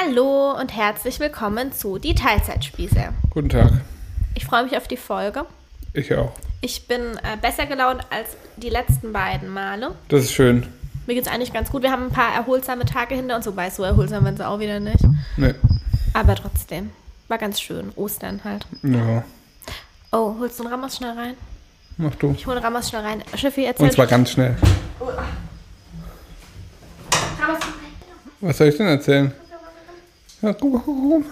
Hallo und herzlich willkommen zu Die Teilzeitspieße. Guten Tag. Ich freue mich auf die Folge. Ich auch. Ich bin äh, besser gelaunt als die letzten beiden Male. Das ist schön. Mir geht es eigentlich ganz gut. Wir haben ein paar erholsame Tage hinter uns, wobei so erholsam waren sie auch wieder nicht. Nee. Aber trotzdem. War ganz schön. Ostern halt. Ja. Oh, holst du einen Ramos schnell rein? Mach du. Ich hole einen Ramos schnell rein. Schiffi, erzähl. Und zwar ganz schnell. Ramos, Was soll ich denn erzählen? Ja, guck guck mal.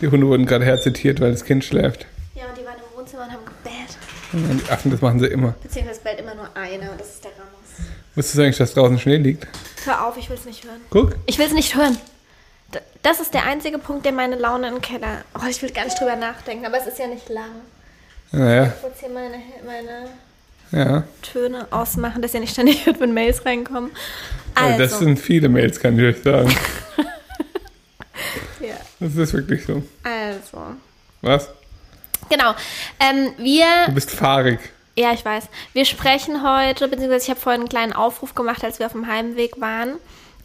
Die Hunde wurden gerade herzitiert, weil das Kind schläft. Ja, und die waren im Wohnzimmer und haben gebellt. Und die Affen, das machen sie immer. Beziehungsweise bellt immer nur einer und das ist der Ramos. Wusstest du eigentlich, dass draußen Schnee liegt? Hör auf, ich will es nicht hören. Guck. Ich will es nicht hören. D- Das ist der einzige Punkt, der meine Laune im Keller. Oh, ich will gar nicht drüber nachdenken, aber es ist ja nicht lang. Naja, Ich muss hier meine, meine ja. Töne ausmachen, dass ja nicht ständig hört, wenn Mails reinkommen. Also. Also, Das sind viele Mails, kann ich euch sagen. ja, Das ist wirklich so. also. Was? Genau. Ähm, wir, Du bist fahrig. ja, ich weiß. Wir sprechen heute, beziehungsweise ich habe vorhin einen kleinen Aufruf gemacht, als wir auf dem Heimweg waren,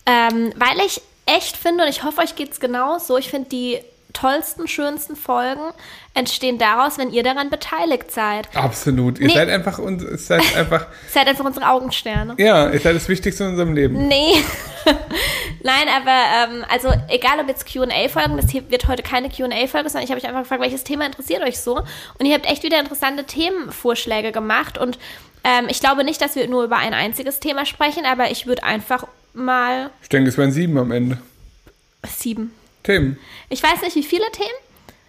ähm, weil ich echt finde, und ich hoffe, euch geht's genauso, ich finde die tollsten, schönsten Folgen entstehen daraus, wenn ihr daran beteiligt seid. Absolut. Ihr Nee. seid einfach uns, ihr seid einfach, Seid einfach unsere Augensterne. ja, ihr seid das Wichtigste in unserem Leben. Nee. Nein, aber ähm, also egal ob jetzt QA-Folgen, das hier wird heute keine QA-Folge, sondern ich habe euch einfach gefragt, welches Thema interessiert euch so? Und ihr habt echt wieder interessante Themenvorschläge gemacht. Und ähm, ich glaube nicht, dass wir nur über ein einziges Thema sprechen, aber ich würde einfach mal Ich denke, es wären sieben am Ende. sieben. Themen. Ich weiß nicht, wie viele Themen.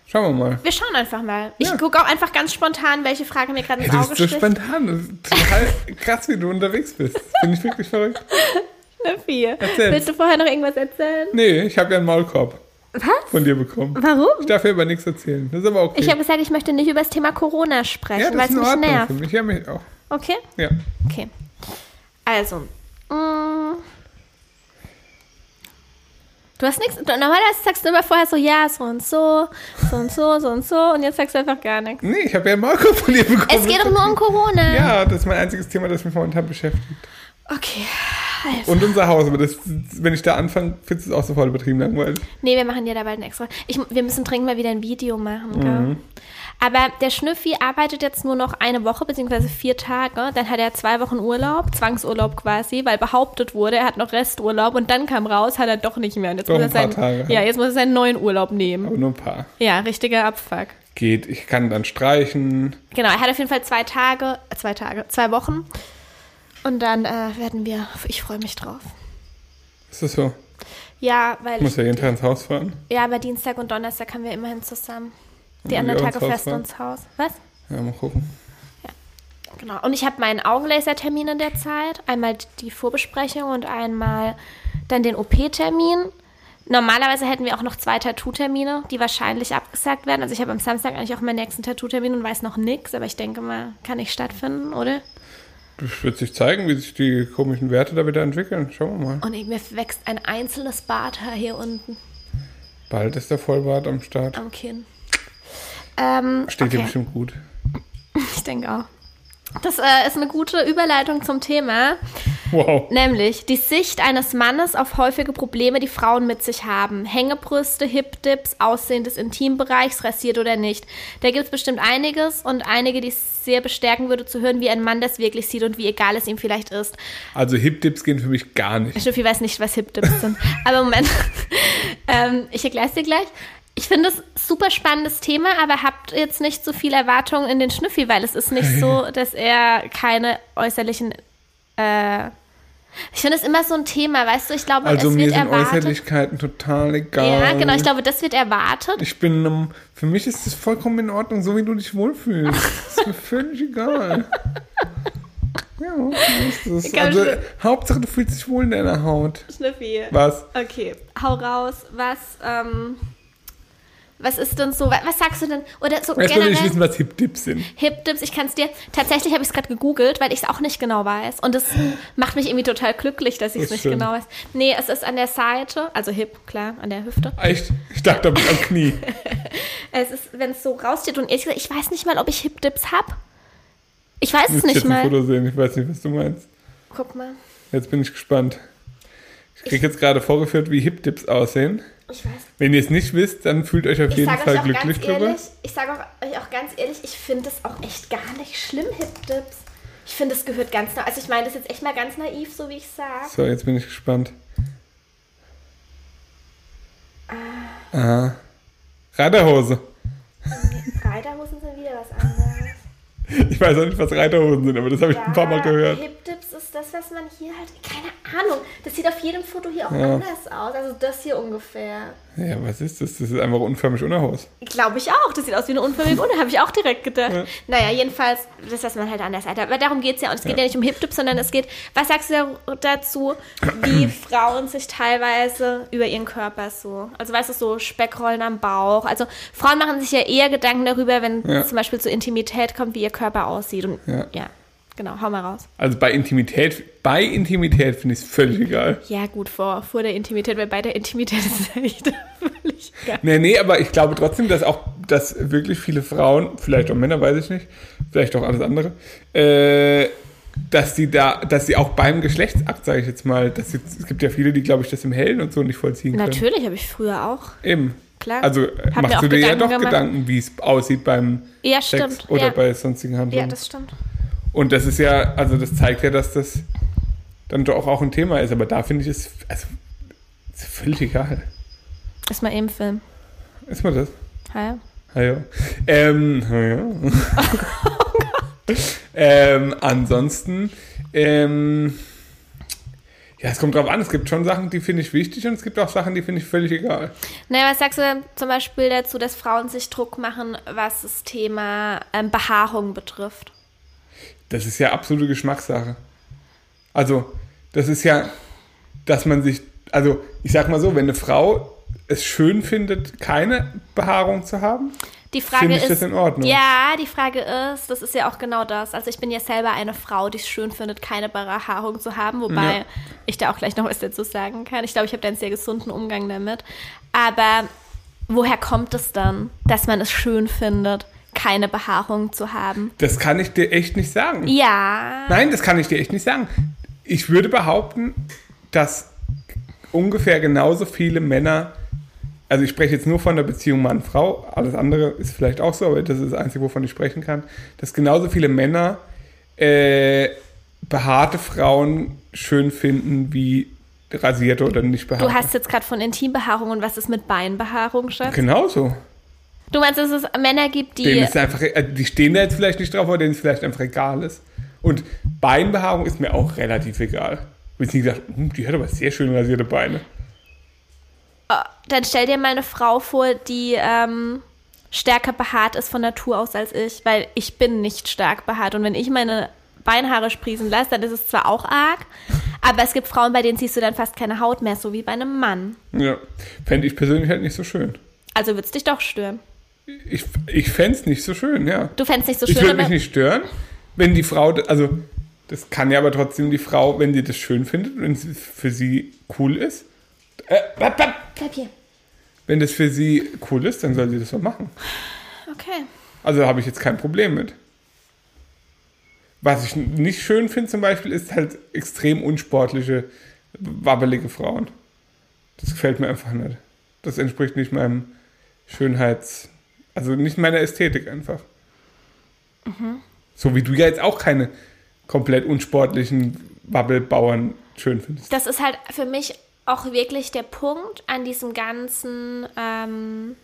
Schauen wir mal. Wir schauen einfach mal. Ich Ja. gucke auch einfach ganz spontan, welche Frage mir gerade ins du Auge bist so sticht. spontan. Das ist total krass, wie du unterwegs bist. Finde ich wirklich verrückt. Steffi, Erzähl's. Willst du vorher noch irgendwas erzählen? Nee, ich habe ja einen Maulkorb Was? von dir bekommen. Warum? Ich darf ja über nichts erzählen. Das ist aber okay. Ich habe gesagt, ich möchte nicht über das Thema Corona sprechen, ja, weil es mich Ordnung nervt. für mich. Ja, mich auch. Okay? Ja. Okay. Also. mm. Du hast nichts. Normalerweise sagst du immer vorher so, ja, so und so, so und so, so und so. Und jetzt sagst du einfach gar nichts. Nee, ich habe ja einen Maulkorb von dir bekommen. Es geht doch nur um Corona. Ja, das ist mein einziges Thema, das mich momentan beschäftigt. Okay. Also. Und unser Haus. Aber das, wenn ich da anfange, findest du es auch so voll übertrieben langweilig. Nee, wir machen ja da bald ein extra. Ich, wir müssen dringend mal wieder ein Video machen, Mhm. Aber der Schnüffi arbeitet jetzt nur noch eine Woche, beziehungsweise vier Tage. Dann hat er zwei Wochen Urlaub, Zwangsurlaub quasi, weil behauptet wurde, er hat noch Resturlaub und dann kam raus, hat er doch nicht mehr. Und jetzt Doch muss er seinen, Tage ja, jetzt muss er seinen neuen Urlaub nehmen. Aber nur ein paar. Ja, richtiger Abfuck. Geht. Ich kann dann streichen. Genau, er hat auf jeden Fall zwei Tage, äh, zwei Tage, zwei Wochen. Und dann äh, werden wir, ich freue mich drauf. Ist das so? Ja, weil Ich muss ja jeden Tag ins Haus fahren. ja, aber Dienstag und Donnerstag haben wir immerhin zusammen. Die anderen Tage fährst du ins Haus. Was? Ja, mal gucken. Genau. Und ich habe meinen Augenlasertermin in der Zeit. Einmal die Vorbesprechung und einmal dann den OP-Termin. Normalerweise hätten wir auch noch zwei Tattoo-Termine, die wahrscheinlich abgesagt werden. Also ich habe am Samstag eigentlich auch meinen nächsten Tattoo-Termin und weiß noch nichts, aber ich denke mal, kann nicht stattfinden, oder? Das wird sich zeigen, wie sich die komischen Werte da wieder entwickeln. Schauen wir mal. Und mir wächst ein einzelnes Barthaar hier unten Bald ist der Vollbart am Start. am Kinn. Ähm, Steht dir okay. bestimmt gut. Ich denke auch. Das äh, ist eine gute Überleitung zum Thema. Wow. Nämlich die Sicht eines Mannes auf häufige Probleme, die Frauen mit sich haben. Hängebrüste, Hip-Dips, Aussehen des Intimbereichs, rasiert oder nicht. Da gibt es bestimmt einiges und einige, die es sehr bestärken würde zu hören, wie ein Mann das wirklich sieht und wie egal es ihm vielleicht ist. Also Hip-Dips gehen für mich gar nicht. Steffi weiß nicht, was Hip-Dips sind. Aber Moment, ähm, ich erkläre es dir gleich. Ich finde es ein super spannendes Thema, aber habt jetzt nicht so viel Erwartungen in den Schnüffi, weil es ist nicht so, dass er keine äußerlichen. Äh, ich finde es immer so ein Thema, weißt du? Ich glaube, Also es mir wird sind erwartet. Äußerlichkeiten total egal. Ja, genau. Ich glaube, das wird erwartet. Ich bin, ähm, für mich ist es vollkommen in Ordnung, so wie du dich wohlfühlst. Das ist mir völlig egal. Ja, so ist es. Also. Hauptsache, du fühlst dich wohl in deiner Haut. Schnüffi. Was? Okay, hau raus. Was, ähm, was ist denn so? Was, sagst du denn? Oder so Erstmal will generell? ich wissen, was Hip-Dips sind. Hip-Dips, ich kann es dir, tatsächlich habe ich es gerade gegoogelt, weil ich es auch nicht genau weiß. Und es macht mich irgendwie total glücklich, dass ich es nicht schön. genau weiß. Nee, es ist an der Seite, also Hip, klar, an der Hüfte. Echt? Ich dachte, da bist am Knie. Es ist, wenn es so raussteht und ehrlich gesagt, ich weiß nicht mal, ob ich Hip-Dips habe. Ich weiß Ich es muss nicht jetzt ein mal. Foto sehen, ich weiß nicht, was du meinst. Guck mal. Jetzt bin ich gespannt. Ich krieg jetzt gerade vorgeführt, wie Hip-Dips aussehen. Ich weiß. Wenn ihr es nicht wisst, dann fühlt euch auf Ich jeden Fall glücklich drüber. ich sage euch auch ganz ehrlich, ich finde es auch echt gar nicht schlimm, Hip-Dips. Ich finde, es gehört ganz nah. Also ich meine das ist jetzt echt mal ganz naiv, so wie ich sage. So, jetzt bin ich gespannt. Ah. Reiterhose. Reiterhosen sind wieder was anderes. Ich weiß auch nicht, was Reiterhosen sind, aber das habe ich ein paar Mal gehört. Hip-Dips ist das, was man hier halt. Keine Ahnung. Das sieht auf jedem Foto hier auch Ja. anders aus. Also das hier ungefähr. Ja, was ist das? Das ist einfach unförmig Unterhose. Glaube ich auch. Das sieht aus wie eine unförmige Unter, habe ich auch direkt gedacht. Ja. Naja, jedenfalls, das was man halt anders hat. Aber darum geht es ja. Und es geht ja. nicht um Hip-Dips, sondern es geht, was sagst du da- dazu, wie Frauen sich teilweise über ihren Körper so, also weißt du, so Speckrollen am Bauch. Also Frauen machen sich ja eher Gedanken darüber, wenn Ja. zum Beispiel zur Intimität kommt, wie ihr Körper aussieht. Und Ja. Ja, genau, hau mal raus. Also bei Intimität, bei Intimität finde ich es völlig egal. Ja, gut, vor, vor der Intimität, weil bei der Intimität ist es echt völlig geil. Nee, nee, aber ich glaube trotzdem, dass auch, dass wirklich viele Frauen, vielleicht auch Männer, weiß ich nicht, vielleicht auch alles andere, äh, dass sie da, dass sie auch beim Geschlechtsakt, sage ich jetzt mal, dass sie, es gibt ja viele, die, glaube ich, das im Hellen und so nicht vollziehen können. Natürlich habe ich früher auch. Eben. Klar. Also Hab machst du dir ja Gedanken doch gemacht. Gedanken, wie es aussieht beim Ja, Sex stimmt. oder ja. bei sonstigen ja, Handlungen. das stimmt. Und das ist ja, also das zeigt ja, dass das dann doch auch ein Thema ist. Aber da finde ich es, also, ist völlig egal. Ist mal eben Film. Ist mal das? Ja. Ah ja. Ähm, ah ja. ähm, ansonsten, ähm, ja, es kommt drauf an. Es gibt schon Sachen, die finde ich wichtig und es gibt auch Sachen, die finde ich völlig egal. Naja, was sagst du zum Beispiel dazu, dass Frauen sich Druck machen, was das Thema ähm, Behaarung betrifft? Das ist ja absolute Geschmackssache. Also, das ist ja, dass man sich, also ich sag mal so, wenn eine Frau es schön findet, keine Behaarung zu haben, Die Frage finde ich ist, das in Ordnung. ja, die Frage ist, das ist ja auch genau das. Also ich bin ja selber eine Frau, die es schön findet, keine Behaarung zu haben, wobei Ja. ich da auch gleich noch was dazu sagen kann. Ich glaube, ich habe da einen sehr gesunden Umgang damit. Aber woher kommt es dann, dass man es schön findet, keine Behaarung zu haben? Das kann ich dir echt nicht sagen. Ja. Nein, das kann ich dir echt nicht sagen. Ich würde behaupten, dass ungefähr genauso viele Männer, also ich spreche jetzt nur von der Beziehung Mann-Frau, alles andere ist vielleicht auch so, aber das ist das Einzige, wovon ich sprechen kann, dass genauso viele Männer äh, behaarte Frauen schön finden wie rasierte oder nicht behaarte. Du hast jetzt gerade von Intimbehaarung und was ist mit Beinbehaarung, Schatz? Genauso. Du meinst, dass es Männer gibt, Denen die. ist einfach, äh, die stehen da jetzt vielleicht nicht drauf, aber denen ist vielleicht einfach egal ist. Und Beinbehaarung ist mir auch relativ egal. Wenn sie gesagt, hm, die hat aber sehr schön rasierte Beine. Dann stell dir mal eine Frau vor, die ähm, stärker behaart ist von Natur aus als ich, weil ich bin nicht stark behaart. Und wenn ich meine Beinhaare sprießen lasse, dann ist es zwar auch arg, aber es gibt Frauen, bei denen siehst du dann fast keine Haut mehr, so wie bei einem Mann. Ja, fände ich persönlich halt nicht so schön. Also würde es dich doch stören. Ich, ich fände es nicht so schön, ja. Du fändest nicht so ich schön, würde mich nicht stören, wenn die Frau, also das kann ja aber trotzdem die Frau, wenn sie das schön findet, wenn es für sie cool ist, äh, wap, wap. bleib hier. wenn das für sie cool ist, dann soll sie das so machen. Okay. Also habe ich jetzt kein Problem mit. Was ich nicht schön finde zum Beispiel, ist halt extrem unsportliche, wabbelige Frauen. Das gefällt mir einfach nicht. Das entspricht nicht meinem Schönheits... Also nicht meiner Ästhetik einfach. So wie du ja jetzt auch keine komplett unsportlichen Wabbelbauern schön findest. Das ist halt für mich auch wirklich der Punkt an diesem ganzen, ähm,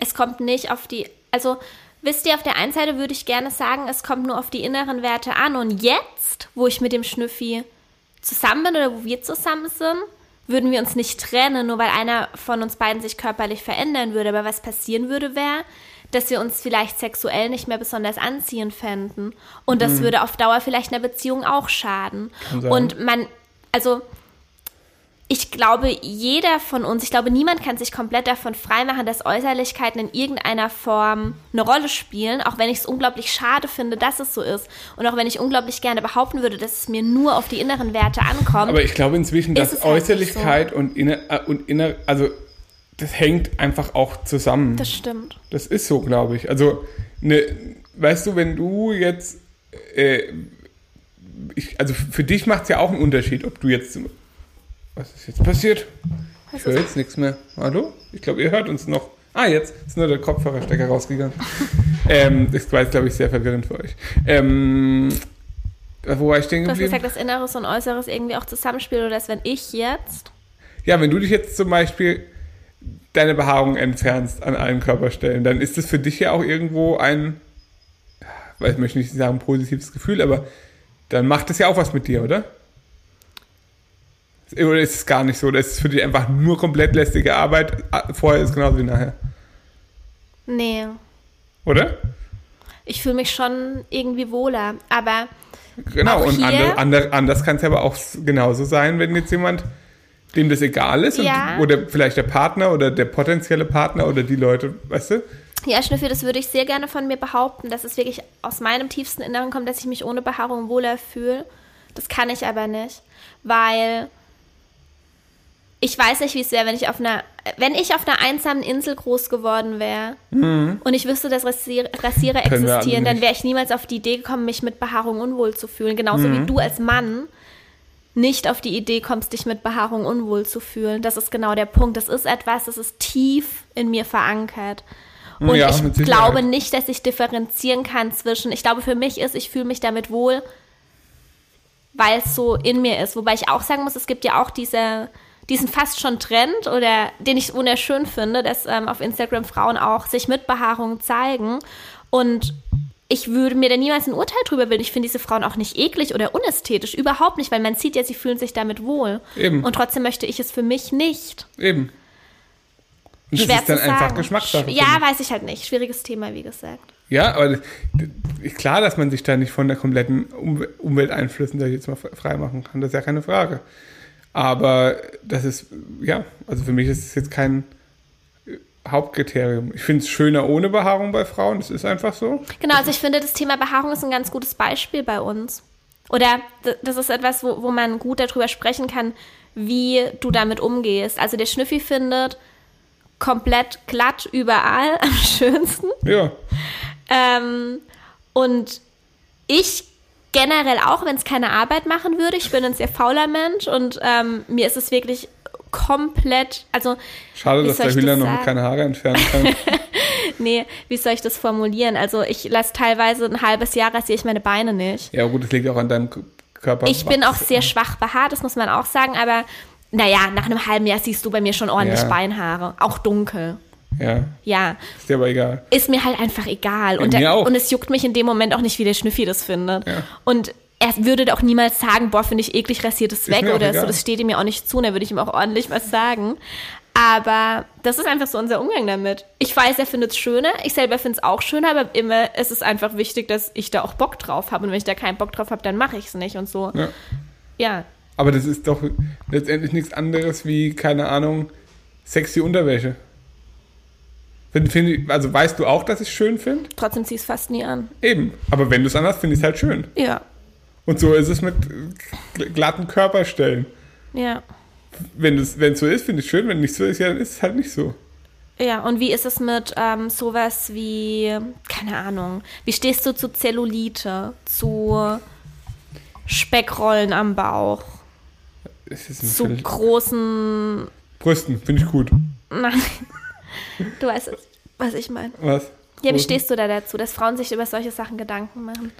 es kommt nicht auf die, also wisst ihr, auf der einen Seite würde ich gerne sagen, es kommt nur auf die inneren Werte an und jetzt, wo ich mit dem Schnüffi zusammen bin oder wo wir zusammen sind, würden wir uns nicht trennen, nur weil einer von uns beiden sich körperlich verändern würde. Aber was passieren würde, wäre, dass wir uns vielleicht sexuell nicht mehr besonders anziehend fänden. Und das würde auf Dauer vielleicht einer Beziehung auch schaden. Und man, also ich glaube, jeder von uns, ich glaube, niemand kann sich komplett davon freimachen, dass Äußerlichkeiten in irgendeiner Form eine Rolle spielen, auch wenn ich es unglaublich schade finde, dass es so ist. Und auch wenn ich unglaublich gerne behaupten würde, dass es mir nur auf die inneren Werte ankommt. Aber ich glaube inzwischen, dass halt Äußerlichkeit und, inner, äh, und inner, also das hängt einfach auch zusammen. das stimmt. Das ist so, glaube ich. Also, ne, weißt du, wenn du jetzt, äh, ich, also für dich macht es ja auch einen Unterschied, ob du jetzt Was ist jetzt passiert? Was Ich höre jetzt nichts mehr. Hallo? Ich glaube, ihr hört uns noch. Ah, jetzt ist nur der Kopfhörerstecker rausgegangen. ähm, das war jetzt, glaube ich, sehr verwirrend für euch. Ähm, wo war ich stehen Du hast geblieben? gesagt, dass Inneres und Äußeres irgendwie auch zusammenspielen oder dass wenn ich jetzt. Ja, wenn du dich jetzt zum Beispiel deine Behaarung entfernst an allen Körperstellen, dann ist das für dich ja auch irgendwo ein, weil ich möchte nicht sagen positives Gefühl, aber dann macht das ja auch was mit dir, oder? Oder ist es gar nicht so? Oder ist es für dich einfach nur komplett lästige Arbeit? Ah, Vorher ist es genauso wie nachher. Nee. Oder? Ich fühle mich schon irgendwie wohler. Aber Genau, Auch und hier? ander, ander, anders kann es aber auch genauso sein, wenn jetzt jemand, dem das egal ist, Ja. und, oder vielleicht der Partner oder der potenzielle Partner oder die Leute, weißt du? ja, Schnüffel, das würde ich sehr gerne von mir behaupten, dass es wirklich aus meinem tiefsten Inneren kommt, dass ich mich ohne Behaarung wohler fühle. Das kann ich aber nicht, weil ich weiß nicht, wie es wäre, wenn ich auf einer, wenn ich auf einer einsamen Insel groß geworden wäre und ich wüsste, dass Rasier Rasierer Mhm. Existieren, dann wäre ich niemals auf die Idee gekommen, mich mit Behaarung unwohl zu fühlen. Genauso Mhm. wie du als Mann nicht auf die Idee kommst, dich mit Behaarung unwohl zu fühlen. Das ist genau der Punkt. Das ist etwas, das ist tief in mir verankert. Und Ja, ich glaube nicht, dass ich differenzieren kann zwischen, ich glaube für mich ist, ich fühle mich damit wohl, weil es so in mir ist. Wobei ich auch sagen muss, es gibt ja auch diese, diesen fast schon Trend oder den ich wunderschön finde, dass ähm, auf Instagram Frauen auch sich mit Behaarung zeigen. Und ich würde mir da niemals ein Urteil drüber bilden. Ich finde diese Frauen auch nicht eklig oder unästhetisch. Überhaupt nicht, weil man sieht ja, sie fühlen sich damit wohl. Eben. Und trotzdem möchte ich es für mich nicht. Eben. Und das Schwer ist dann einfach. Geschmackssache. Ja, ich. weiß ich halt nicht. Schwieriges Thema, wie gesagt. Ja, aber klar, dass man sich da nicht von der kompletten Um- Umwelteinflüssen, sag ich jetzt mal, frei machen kann. Das ist ja keine Frage. Aber das ist, ja, also für mich ist es jetzt kein Hauptkriterium. Ich finde es schöner ohne Behaarung bei Frauen, das ist einfach so. Genau, also ich finde, das Thema Behaarung ist ein ganz gutes Beispiel bei uns. Oder das ist etwas, wo, wo man gut darüber sprechen kann, wie du damit umgehst. Also der Schnüffi findet komplett glatt überall am schönsten. Ja, Ähm, und ich generell auch, wenn es keine Arbeit machen würde, ich bin ein sehr fauler Mensch und ähm, mir ist es wirklich komplett, also schade, dass der ich Hühler das noch keine Haare entfernen kann. nee, wie soll ich das formulieren? Also ich lasse teilweise ein halbes Jahr rasiere ich meine Beine nicht. ja, gut, das liegt auch an deinem Körper. Ich bin auch sehr schwach behaart, das muss man auch sagen, aber naja, nach einem halben Jahr siehst du bei mir schon ordentlich Ja. Beinhaare. Auch dunkel. Ja, Ja, ist dir aber egal. ist mir halt einfach egal. Und, der, und es juckt mich in dem Moment auch nicht, wie der Schnüffi das findet. Ja. Und er würde doch niemals sagen, boah, finde ich eklig, rasiert es weg auch oder so. Das steht ihm ja auch nicht zu, und da würde ich ihm auch ordentlich was sagen. Aber das ist einfach so unser Umgang damit. Ich weiß, er findet es schöner, ich selber finde es auch schöner, aber immer es ist einfach wichtig, dass ich da auch Bock drauf habe. Und wenn ich da keinen Bock drauf habe, dann mache ich es nicht und so. Ja. Ja, Aber das ist doch letztendlich nichts anderes wie, keine Ahnung, sexy Unterwäsche. Find, find also weißt du auch, dass ich es schön finde? trotzdem zieh ich es fast nie an. Eben. Aber wenn du es anders finde ich es halt schön. Ja, Und so ist es mit gl- glatten Körperstellen. ja. Wenn es so ist, finde ich schön. Wenn nicht so ist, ja, dann ist es halt nicht so. Ja, und wie ist es mit ähm, sowas wie, keine Ahnung, wie stehst du zu Zellulite, zu Speckrollen am Bauch, Es ist zu großen, Brüsten, finde ich gut. nein, du weißt, was ich meine. Was? Ja, wie stehst du da dazu, dass Frauen sich über solche Sachen Gedanken machen?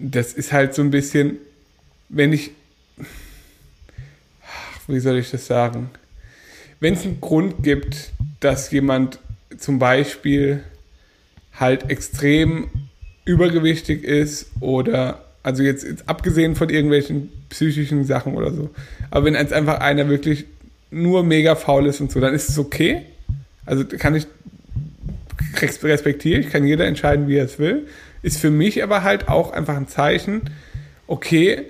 Das ist halt so ein bisschen, wenn ich, wie soll ich das sagen? Wenn es einen Grund gibt, dass jemand zum Beispiel halt extrem übergewichtig ist oder, also jetzt, jetzt abgesehen von irgendwelchen psychischen Sachen oder so, aber wenn jetzt einfach einer wirklich nur mega faul ist und so, dann ist es okay. Also kann ich respektiere ich, kann jeder entscheiden, wie er es will. Ist für mich aber halt auch einfach ein Zeichen, okay,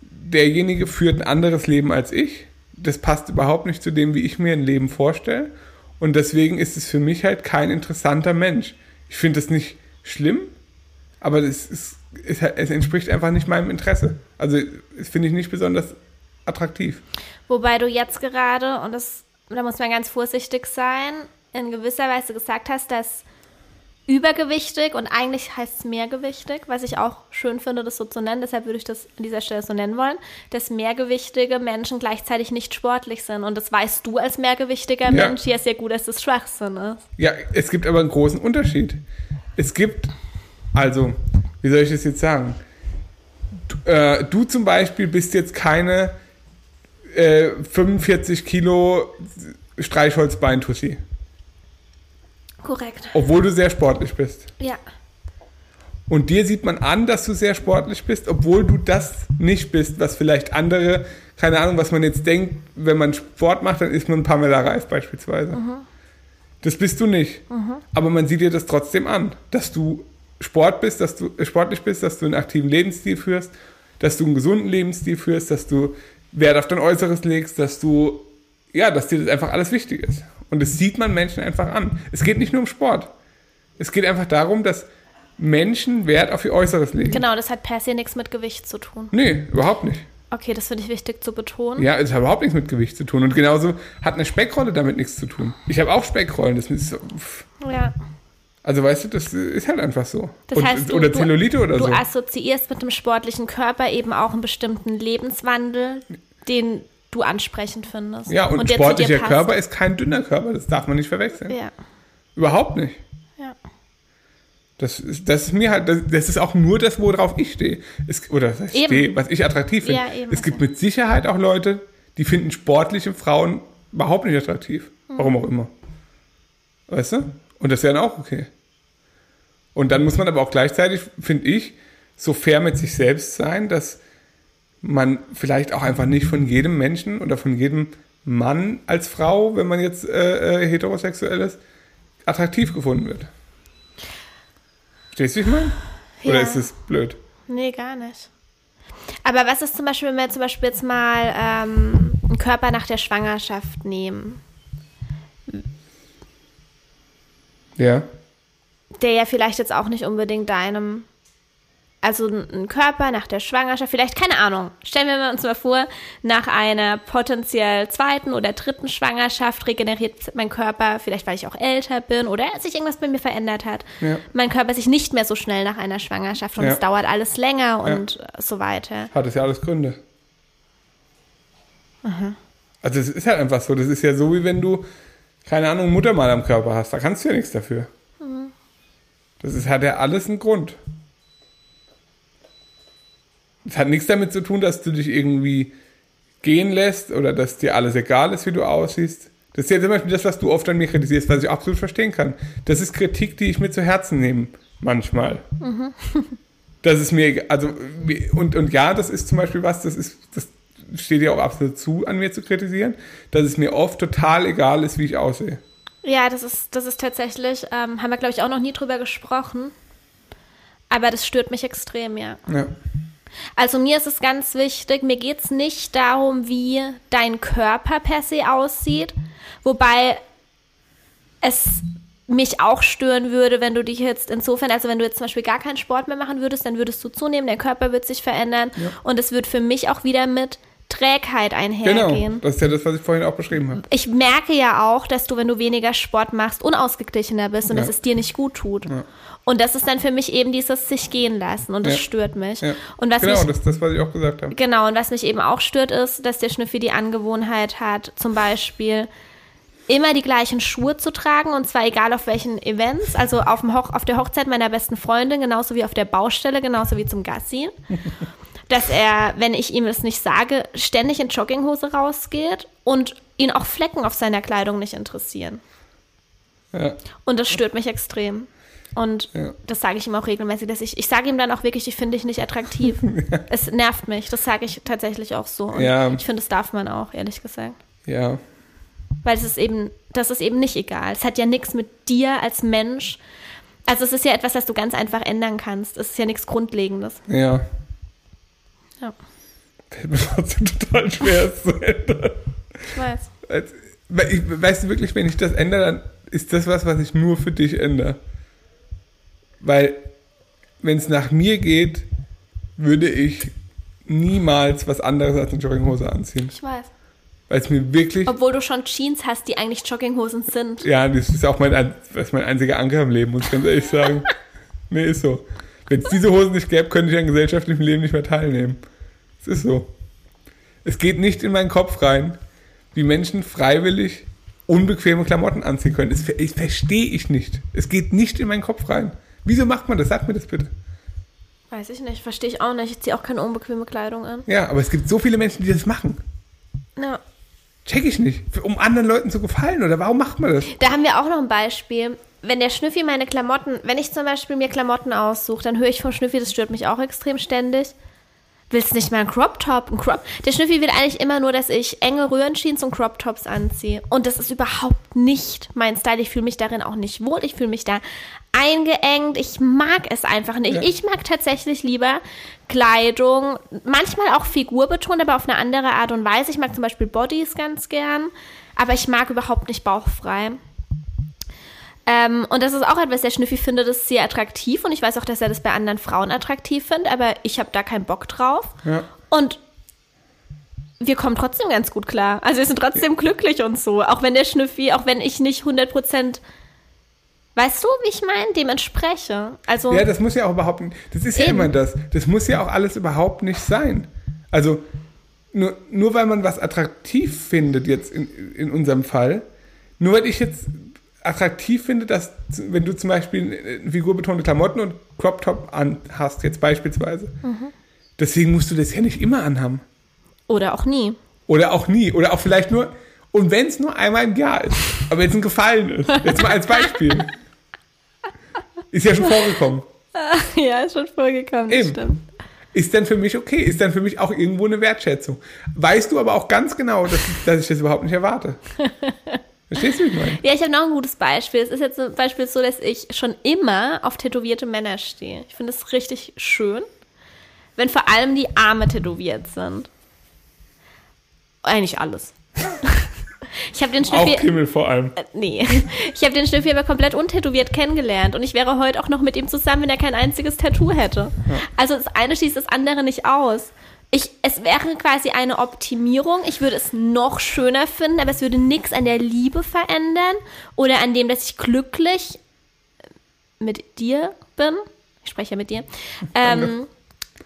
derjenige führt ein anderes Leben als ich. Das passt überhaupt nicht zu dem, wie ich mir ein Leben vorstelle. Und deswegen ist es für mich halt kein interessanter Mensch. Ich finde das nicht schlimm, aber es, ist, es, es entspricht einfach nicht meinem Interesse. Also, das finde ich nicht besonders attraktiv. Wobei du jetzt gerade, und das, da muss man ganz vorsichtig sein, in gewisser Weise gesagt hast, dass übergewichtig und eigentlich heißt es mehrgewichtig, was ich auch schön finde, das so zu nennen. Deshalb würde ich das an dieser Stelle so nennen wollen, dass mehrgewichtige Menschen gleichzeitig nicht sportlich sind. Und das weißt du als mehrgewichtiger Ja. Mensch ja sehr gut, dass das Schwachsinn ist. Ja, es gibt aber einen großen Unterschied. Es gibt, also, wie soll ich das jetzt sagen? Du, äh, du zum Beispiel bist jetzt keine äh, 45 Kilo Streichholzbeintussi, Korrekt. obwohl du sehr sportlich bist. Ja. Und dir sieht man an, dass du sehr sportlich bist, obwohl du das nicht bist, was vielleicht andere, keine Ahnung, was man jetzt denkt, wenn man Sport macht, dann ist man Pamela Reif beispielsweise. Das bist du nicht. Aber man sieht dir das trotzdem an, dass du Sport bist, dass du äh, sportlich bist, dass du einen aktiven Lebensstil führst, dass du einen gesunden Lebensstil führst, dass du Wert auf dein Äußeres legst, dass du, ja, dass dir das einfach alles wichtig ist. Und das sieht man Menschen einfach an. Es geht nicht nur um Sport. Es geht einfach darum, dass Menschen Wert auf ihr Äußeres legen. Genau, das hat per se nichts mit Gewicht zu tun. Nee, überhaupt nicht. Okay, das finde ich wichtig zu betonen. Ja, es hat überhaupt nichts mit Gewicht zu tun. Und genauso hat eine Speckrolle damit nichts zu tun. Ich habe auch Speckrollen. Das ist so. Ja. also weißt du, das ist halt einfach so. Das Und, heißt, du, oder du- Zellulite oder du so. assoziierst mit dem sportlichen Körper eben auch einen bestimmten Lebenswandel, den du ansprechend findest. Ja, und, dir sportlicher. Körper ist kein dünner Körper. Das darf man nicht verwechseln. Ja, Überhaupt nicht. ja. Das ist, das ist mir halt, das, das ist auch nur das, worauf ich stehe. Es, oder was heißt stehe, was ich attraktiv finde. Ja, es gibt mit Sicherheit auch Leute, die finden sportliche Frauen überhaupt nicht attraktiv. Hm. Warum auch immer. Weißt du? Und das ist ja dann auch okay. Und dann muss man aber auch gleichzeitig, finde ich, so fair mit sich selbst sein, dass man vielleicht auch einfach nicht von jedem Menschen oder von jedem Mann als Frau, wenn man jetzt äh, äh, heterosexuell ist, attraktiv gefunden wird. Verstehst du, wie ich meine? Oder Ja. ist es blöd? Nee, gar nicht. Aber was ist zum Beispiel, wenn wir zum Beispiel jetzt mal ähm, einen Körper nach der Schwangerschaft nehmen, Ja. der ja vielleicht jetzt auch nicht unbedingt deinem, also ein Körper nach der Schwangerschaft, vielleicht, keine Ahnung, stellen wir uns mal vor, nach einer potenziell zweiten oder dritten Schwangerschaft regeneriert mein Körper, vielleicht weil ich auch älter bin oder sich irgendwas bei mir verändert hat, Ja. mein Körper sich nicht mehr so schnell nach einer Schwangerschaft und Ja. es dauert alles länger und so weiter. Hat es ja alles Gründe. Also es ist halt einfach so. Das ist ja so, wie wenn du, keine Ahnung, Muttermal am Körper hast. Da kannst du ja nichts dafür. Das ist, hat ja alles einen Grund. Es hat nichts damit zu tun, dass du dich irgendwie gehen lässt oder dass dir alles egal ist, wie du aussiehst. Das ist ja zum Beispiel das, was du oft an mir kritisierst, was ich absolut verstehen kann. Das ist Kritik, die ich mir zu Herzen nehme, manchmal. Das ist mir, also, und, und ja, das ist zum Beispiel was, das ist, das steht ja auch absolut zu, an mir zu kritisieren, dass es mir oft total egal ist, wie ich aussehe. Ja, das ist, das ist tatsächlich, ähm, haben wir, glaube ich, auch noch nie drüber gesprochen. Aber das stört mich extrem, ja. Ja. Also mir ist es ganz wichtig, mir geht es nicht darum, wie dein Körper per se aussieht, wobei es mich auch stören würde, wenn du dich jetzt insofern, also wenn du jetzt zum Beispiel gar keinen Sport mehr machen würdest, dann würdest du zunehmen, dein Körper wird sich verändern und es wird für mich auch wieder mit Trägheit einhergehen. Genau, das ist ja das, was ich vorhin auch beschrieben habe. Ich merke ja auch, dass du, wenn du weniger Sport machst, unausgeglichener bist und Ja. dass es dir nicht gut tut. Und das ist dann für mich eben dieses sich gehen lassen und das Ja. stört mich. Ja. Und was genau, mich das ist das, was ich auch gesagt habe. Genau, und was mich eben auch stört, ist, dass der Schnüffi die Angewohnheit hat, zum Beispiel immer die gleichen Schuhe zu tragen, und zwar egal auf welchen Events, also auf, dem Hoch auf der Hochzeit meiner besten Freundin, genauso wie auf der Baustelle, genauso wie zum Gassi. Dass er, wenn ich ihm es nicht sage, ständig in Jogginghose rausgeht und ihn auch Flecken auf seiner Kleidung nicht interessieren. Ja. Und das stört mich extrem. Und Ja. das sage ich ihm auch regelmäßig, dass ich, ich sage ihm dann auch wirklich, ich finde dich nicht attraktiv. es nervt mich. Das sage ich tatsächlich auch so. Und Ja. ich finde, das darf man auch, ehrlich gesagt. ja. Weil es ist eben, das ist eben nicht egal. Es hat ja nichts mit dir als Mensch. Also es ist ja etwas, das du ganz einfach ändern kannst. Es ist ja nichts Grundlegendes. Ja. Ja, Fällt mir trotzdem total schwer, es zu ändern. ich weiß. Als- weil ich, weißt du wirklich, wenn ich das ändere, dann ist das was, was ich nur für dich ändere. Weil, wenn es nach mir geht, würde ich niemals was anderes als eine Jogginghose anziehen. Ich weiß. Weil es mir wirklich. Obwohl du schon Jeans hast, die eigentlich Jogginghosen sind. Ja, das ist auch mein, ein- das ist mein einziger Anker im Leben, muss ich ganz ehrlich sagen. nee, ist so. Wenn es diese Hosen nicht gäbe, könnte ich an gesellschaftlichem Leben nicht mehr teilnehmen. Es ist so. Es geht nicht in meinen Kopf rein, wie Menschen freiwillig unbequeme Klamotten anziehen können. Das, das verstehe ich nicht. Es geht nicht in meinen Kopf rein. Wieso macht man das? Sag mir das bitte. Weiß ich nicht, verstehe ich auch nicht. Ich ziehe auch keine unbequeme Kleidung an. Ja, aber es gibt so viele Menschen, die das machen. Ja. Check ich nicht. Um anderen Leuten zu gefallen oder warum macht man das? Da haben wir auch noch ein Beispiel. Wenn der Schnüffi meine Klamotten, wenn ich zum Beispiel mir Klamotten aussuche, dann höre ich vom Schnüffi, das stört mich auch extrem ständig. Willst nicht mal einen Crop Top? Ein Crop der Schnüffi will eigentlich immer nur, dass ich enge Röhrenjeans und Crop Tops anziehe. Und das ist überhaupt nicht mein Style. Ich fühle mich darin auch nicht wohl. Ich fühle mich da eingeengt. Ich mag es einfach nicht. Ja. Ich mag tatsächlich lieber Kleidung, manchmal auch figurbetont, aber auf eine andere Art und Weise. Ich mag zum Beispiel Bodies ganz gern, aber ich mag überhaupt nicht bauchfrei. Ähm, und das ist auch etwas, der Schnüffi findet das sehr attraktiv und ich weiß auch, dass er das bei anderen Frauen attraktiv findet, aber ich habe da keinen Bock drauf. Ja. Und wir kommen trotzdem ganz gut klar. Also wir sind trotzdem glücklich und so. Auch wenn der Schnüffi, auch wenn ich nicht 100%, weißt du, wie ich meine, dem entspreche. Also, Ja, das muss ja auch überhaupt nicht, das ist ja Eben. immer das. Das muss ja auch alles überhaupt nicht sein. Also, nur, nur weil man was attraktiv findet, jetzt in, in unserem Fall, nur weil ich jetzt attraktiv finde, dass, wenn du zum Beispiel äh, figurbetonte Klamotten und Crop Top an hast, jetzt beispielsweise, Mhm. deswegen musst du das ja nicht immer anhaben. oder auch nie. Oder auch nie. Oder auch vielleicht nur, und wenn es nur einmal im Jahr ist, aber jetzt ein Gefallen ist. Jetzt mal als Beispiel. Ist ja schon vorgekommen. ja, ist schon vorgekommen, Eben. stimmt. ist dann für mich okay, ist dann für mich auch irgendwo eine Wertschätzung. Weißt du aber auch ganz genau, dass, dass ich das überhaupt nicht erwarte. Verstehst du, wie ich meine? Ja, ich habe noch ein gutes Beispiel. Es ist jetzt zum Beispiel so, dass ich schon immer auf tätowierte Männer stehe. Ich finde es richtig schön, wenn vor allem die Arme tätowiert sind. Eigentlich alles. ich habe den Auch Schnüffi... Pimmel vor allem. Äh, Nee, ich habe den Schnüffi aber komplett untätowiert kennengelernt und ich wäre heute auch noch mit ihm zusammen, wenn er kein einziges Tattoo hätte. Also das eine schließt das andere nicht aus. Ich, es wäre quasi eine Optimierung. Ich würde es noch schöner finden, aber es würde nichts an der Liebe verändern oder an dem, dass ich glücklich mit dir bin. Ich spreche ja mit dir. Ähm,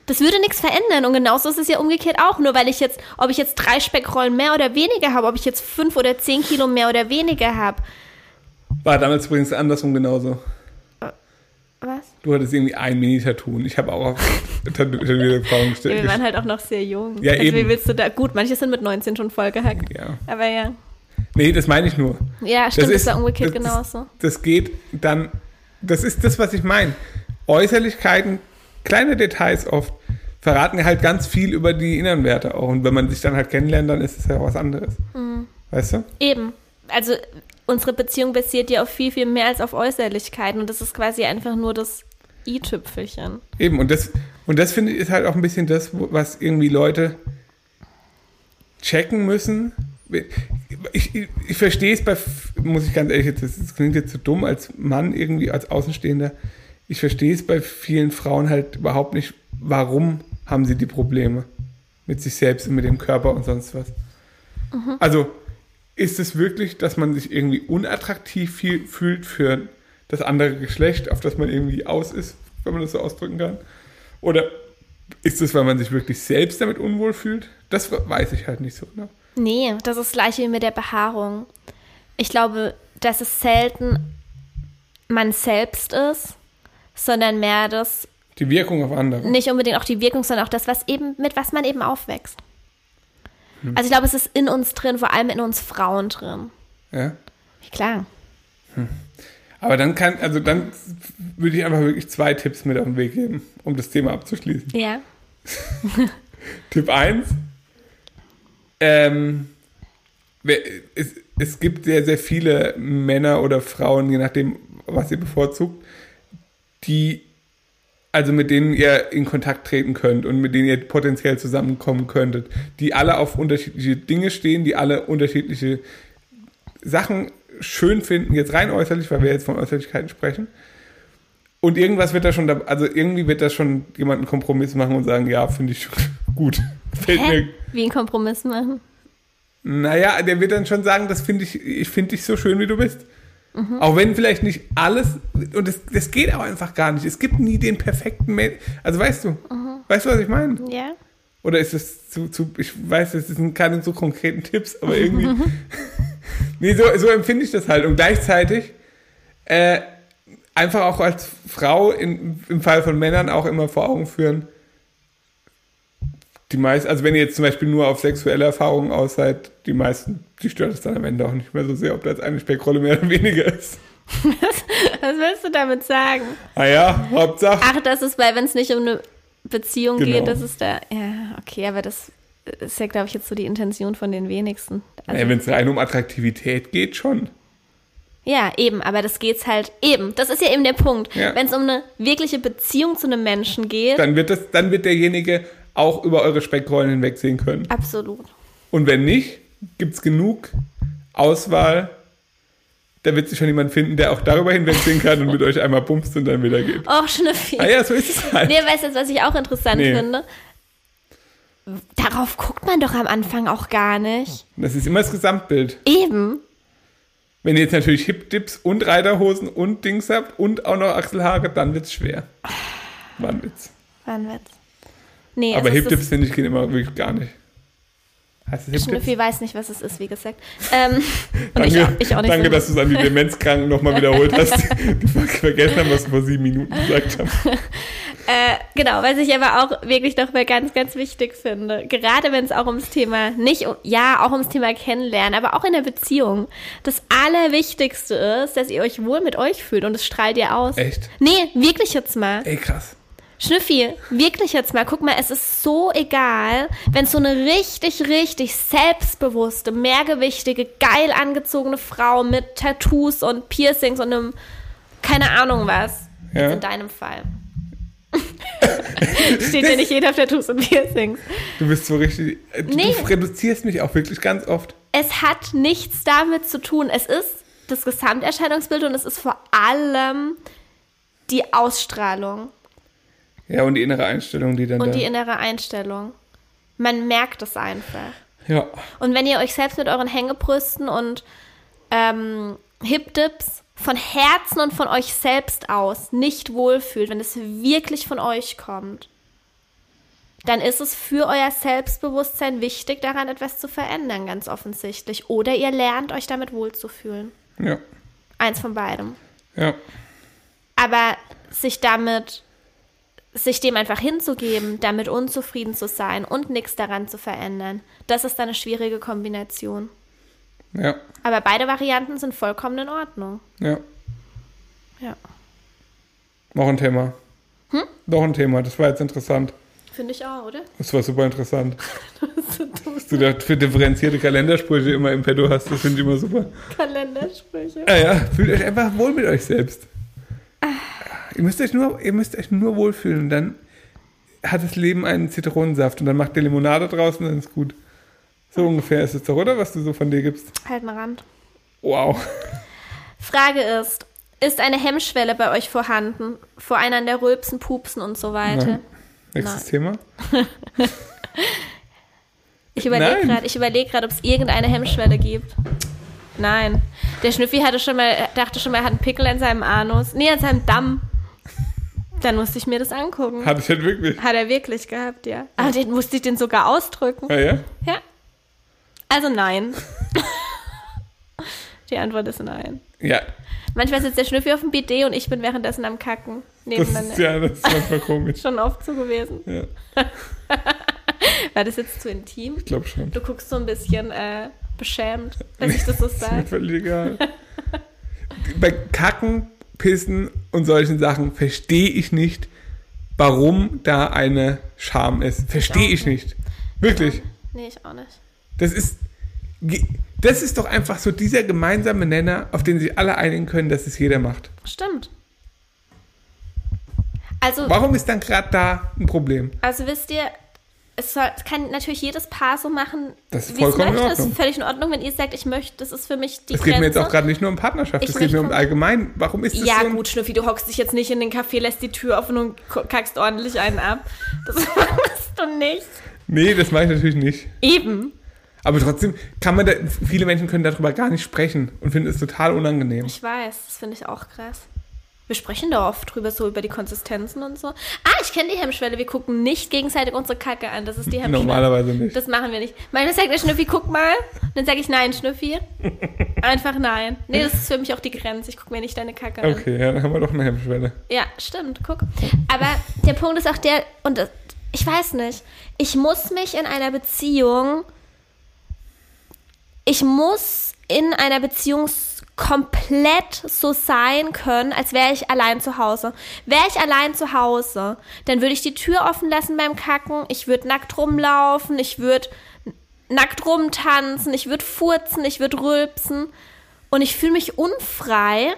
das würde nichts verändern. Und genauso ist es ja umgekehrt auch. Nur weil ich jetzt, ob ich jetzt drei Speckrollen mehr oder weniger habe, ob ich jetzt fünf oder zehn Kilo mehr oder weniger habe. War damals übrigens andersrum genauso. Was? Du hattest irgendwie ein Mini-Tattoo und ich habe auch auf tätowierte Frauen Ja, gestellt. wir waren halt auch noch sehr jung. Ja, also, eben. Wie willst du da? Gut, manche sind mit 19 schon voll gehackt. Ja. Aber ja. Nee, das meine ich nur. Ja, stimmt, das, ist- war umgekehrt das- genauso. Das geht dann, das ist das, was ich meine. Äußerlichkeiten, kleine Details oft, verraten halt ganz viel über die inneren Werte auch. Und wenn man sich dann halt kennenlernt, dann ist es ja auch was anderes. Mhm. Weißt du? Eben. Also unsere Beziehung basiert ja auf viel, viel mehr als auf Äußerlichkeiten. Und das ist quasi einfach nur das i-Tüpfelchen. Eben, und das, und das finde ich ist halt auch ein bisschen das, was irgendwie Leute checken müssen. Ich, ich, ich verstehe es bei, muss ich ganz ehrlich, jetzt, das das klingt jetzt so dumm als Mann irgendwie, als Außenstehender. Ich verstehe es bei vielen Frauen halt überhaupt nicht, warum haben sie die Probleme mit sich selbst und mit dem Körper und sonst was. Also ist es wirklich, dass man sich irgendwie unattraktiv fühlt für das andere Geschlecht, auf das man irgendwie aus ist, wenn man das so ausdrücken kann? Oder ist es, weil man sich wirklich selbst damit unwohl fühlt? Das weiß ich halt nicht so. Ne? Nee, das ist das gleiche wie mit der Behaarung. Ich glaube, dass es selten man selbst ist, sondern mehr das, Die Wirkung auf andere. nicht unbedingt auch die Wirkung, sondern auch das, was eben, mit was man eben aufwächst. Also ich glaube, es ist in uns drin, vor allem in uns Frauen drin. Ja? Klar. Aber dann kann, also dann würde ich einfach wirklich zwei Tipps mit auf den Weg geben, um das Thema abzuschließen. Ja. Tipp 1. Ähm, es, es gibt sehr, sehr viele Männer oder Frauen, je nachdem, was ihr bevorzugt, die, also mit denen ihr in Kontakt treten könnt und mit denen ihr potenziell zusammenkommen könntet, die alle auf unterschiedliche Dinge stehen, die alle unterschiedliche Sachen schön finden, jetzt rein äußerlich, weil wir jetzt von Äußerlichkeiten sprechen. Und irgendwas wird da schon, also irgendwie wird da schon jemand einen Kompromiss machen und sagen, ja, finde ich gut. Fällt Hä? mir, Wie einen Kompromiss machen. Naja, der wird dann schon sagen, das finde ich, ich finde dich so schön, wie du bist. Mhm. Auch wenn vielleicht nicht alles, und das, das geht auch einfach gar nicht. Es gibt nie den perfekten Menschen. Also weißt du, Mhm. weißt du, was ich meine? Ja. Oder ist es zu, zu, ich weiß, es sind keine so konkreten Tipps, aber irgendwie. nee, so, so empfinde ich das halt. Und gleichzeitig äh, einfach auch als Frau in, im Fall von Männern auch immer vor Augen führen. Die meisten, also wenn ihr jetzt zum Beispiel nur auf sexuelle Erfahrungen aus seid, die meisten, die stört es dann am Ende auch nicht mehr so sehr, ob da jetzt eine Speckrolle mehr oder weniger ist. Was willst du damit sagen? Naja, Hauptsache. Ach, das ist bei, wenn es nicht um eine Beziehung Genau. geht, das ist da. Ja, okay, aber das ist ja, glaube ich, jetzt so die Intention von den wenigsten. Also, Naja, wenn es rein um Attraktivität geht, schon. ja, eben, aber das geht's halt eben. Das ist ja eben der Punkt. Ja. Wenn es um eine wirkliche Beziehung zu einem Menschen geht, Dann wird, das, dann wird derjenige auch über eure Speckrollen hinwegsehen können. absolut. Und wenn nicht, gibt es genug Auswahl. Da wird sich schon jemand finden, der auch darüber hinwegsehen kann und mit euch einmal bumst und dann wieder geht. Och, Schnüffi. Ah ja, so ist es halt. Nee, weißt du, jetzt, was ich auch interessant Nee. finde? Darauf guckt man doch am Anfang auch gar nicht. Das ist immer das Gesamtbild. Eben. Wenn ihr jetzt natürlich Hip-Dips und Reiterhosen und Dings habt und auch noch Achselhaare, dann wird's schwer. Ein Witz. Wann wird's? Nee, Aber es ist Hip-Dips, das- finde ich, gehen immer wirklich gar nicht. Heißt es? Schnüffi weiß nicht, was es ist, wie gesagt. Ähm, ich, Danke, auch, ich auch danke so. dass du es an die Demenzkranken nochmal wiederholt hast, die vergessen haben, was wir vor sieben Minuten gesagt haben. Äh, genau, was ich aber auch wirklich noch mal ganz, ganz wichtig finde. Gerade wenn es auch ums Thema, nicht, ja, auch ums Thema Kennenlernen, aber auch in der Beziehung. Das Allerwichtigste ist, dass ihr euch wohl mit euch fühlt und es strahlt ihr aus. Echt? Nee, wirklich jetzt mal. Ey, krass. Schnüffi, wirklich jetzt mal, guck mal, es ist so egal, wenn so eine richtig, richtig selbstbewusste, mehrgewichtige, geil angezogene Frau mit Tattoos und Piercings und einem, keine Ahnung was, Ja. in deinem Fall. Steht ja nicht jeder auf Tattoos und Piercings. Du bist so richtig. äh, Du, Nee. du reduzierst mich auch wirklich ganz oft. Es hat nichts damit zu tun. Es ist das Gesamterscheinungsbild und es ist vor allem die Ausstrahlung. Ja, und die innere Einstellung, die dann und da. die innere Einstellung. Man merkt es einfach. ja. Und wenn ihr euch selbst mit euren Hängebrüsten und ähm, Hip-Dips von Herzen und von euch selbst aus nicht wohlfühlt, wenn es wirklich von euch kommt, dann ist es für euer Selbstbewusstsein wichtig, daran etwas zu verändern, ganz offensichtlich. Oder ihr lernt euch damit wohlzufühlen. Ja. Eins von beidem. Ja. Aber sich damit, sich dem einfach hinzugeben, damit unzufrieden zu sein und nichts daran zu verändern, das ist dann eine schwierige Kombination. Ja. Aber beide Varianten sind vollkommen in Ordnung. Ja. Ja. Noch ein Thema. Hm? Noch ein Thema. Das war jetzt interessant. Finde ich auch, oder? Das war super interessant. Dass du da für differenzierte Kalendersprüche immer im Petto hast, das finde ich immer super. Kalendersprüche. Ja, ja, fühlt euch einfach wohl mit euch selbst. Ihr müsst euch nur, ihr müsst euch nur wohlfühlen und dann hat das Leben einen Zitronensaft und dann macht ihr Limonade draus und dann ist gut. So ungefähr ist es doch, oder? Was du so von dir gibst. Halt mal Rand. Wow. Frage ist, ist eine Hemmschwelle bei euch vorhanden? Vor einander rülpsen, pupsen und so weiter? Nein. Nächstes Thema. Ich überlege Nein. gerade, ich überlege gerade, ob es irgendeine Hemmschwelle gibt. Nein. Der Schnüffi hatte schon mal, dachte schon mal, er hat einen Pickel an seinem Anus. Nee, an seinem Damm. Dann musste ich mir das angucken. Ich halt wirklich. Hat er wirklich gehabt, ja. Aber den musste ich den sogar ausdrücken. Ja, ja? Ja. Also nein. Die Antwort ist nein. Ja, Manchmal sitzt der Schnüffi auf dem BD und ich bin währenddessen am Kacken. das ist, ja, das ist manchmal komisch. Schon oft so gewesen. Ja, War das jetzt zu intim? ich glaube schon. Du guckst so ein bisschen äh, beschämt, dass ich das so ist mir sage. völlig egal. Bei Kacken, Pissen und solchen Sachen verstehe ich nicht, warum da eine Scham ist. Verstehe ich nicht. Wirklich. Nee, ich auch nicht. Das ist, das ist doch einfach so dieser gemeinsame Nenner, auf den sich alle einigen können, dass es jeder macht. Stimmt. Also, Warum ist dann gerade da ein Problem? also wisst ihr, es, soll, es kann natürlich jedes Paar so machen, Das ist wie es möchte. Das ist völlig in Ordnung, wenn ihr sagt, ich möchte, das ist für mich die Es geht Grenze. mir jetzt auch gerade nicht nur um Partnerschaft, es geht mir um allgemein. Warum ist das ja, so ein, gut, Schnüffi, du hockst dich jetzt nicht in den Café, lässt die Tür offen und kackst ordentlich einen ab. Das machst du nicht. Nee, das mache ich natürlich nicht. Eben. Aber trotzdem kann man da, viele Menschen können darüber gar nicht sprechen und finden es total unangenehm. Ich weiß, das finde ich auch krass. Wir sprechen da oft drüber, so über die Konsistenzen und so. Ah, ich kenne die Hemmschwelle. Wir gucken nicht gegenseitig unsere Kacke an. Das ist die Hemmschwelle. Normalerweise nicht. Das machen wir nicht. Manchmal sagt der Schnüffi, guck mal. Dann sage ich nein, Schnüffi. Einfach nein. Nee, das ist für mich auch die Grenze. Ich gucke mir nicht deine Kacke an. Okay, ja, dann haben wir doch eine Hemmschwelle. Ja, stimmt, guck. Aber der Punkt ist auch der, und das, ich weiß nicht, ich muss mich in einer Beziehung, ich muss in einer Beziehung komplett so sein können, als wäre ich allein zu Hause. Wäre ich allein zu Hause, dann würde ich die Tür offen lassen beim Kacken, ich würde nackt rumlaufen, ich würde nackt rumtanzen, ich würde furzen, ich würde rülpsen und ich fühle mich unfrei,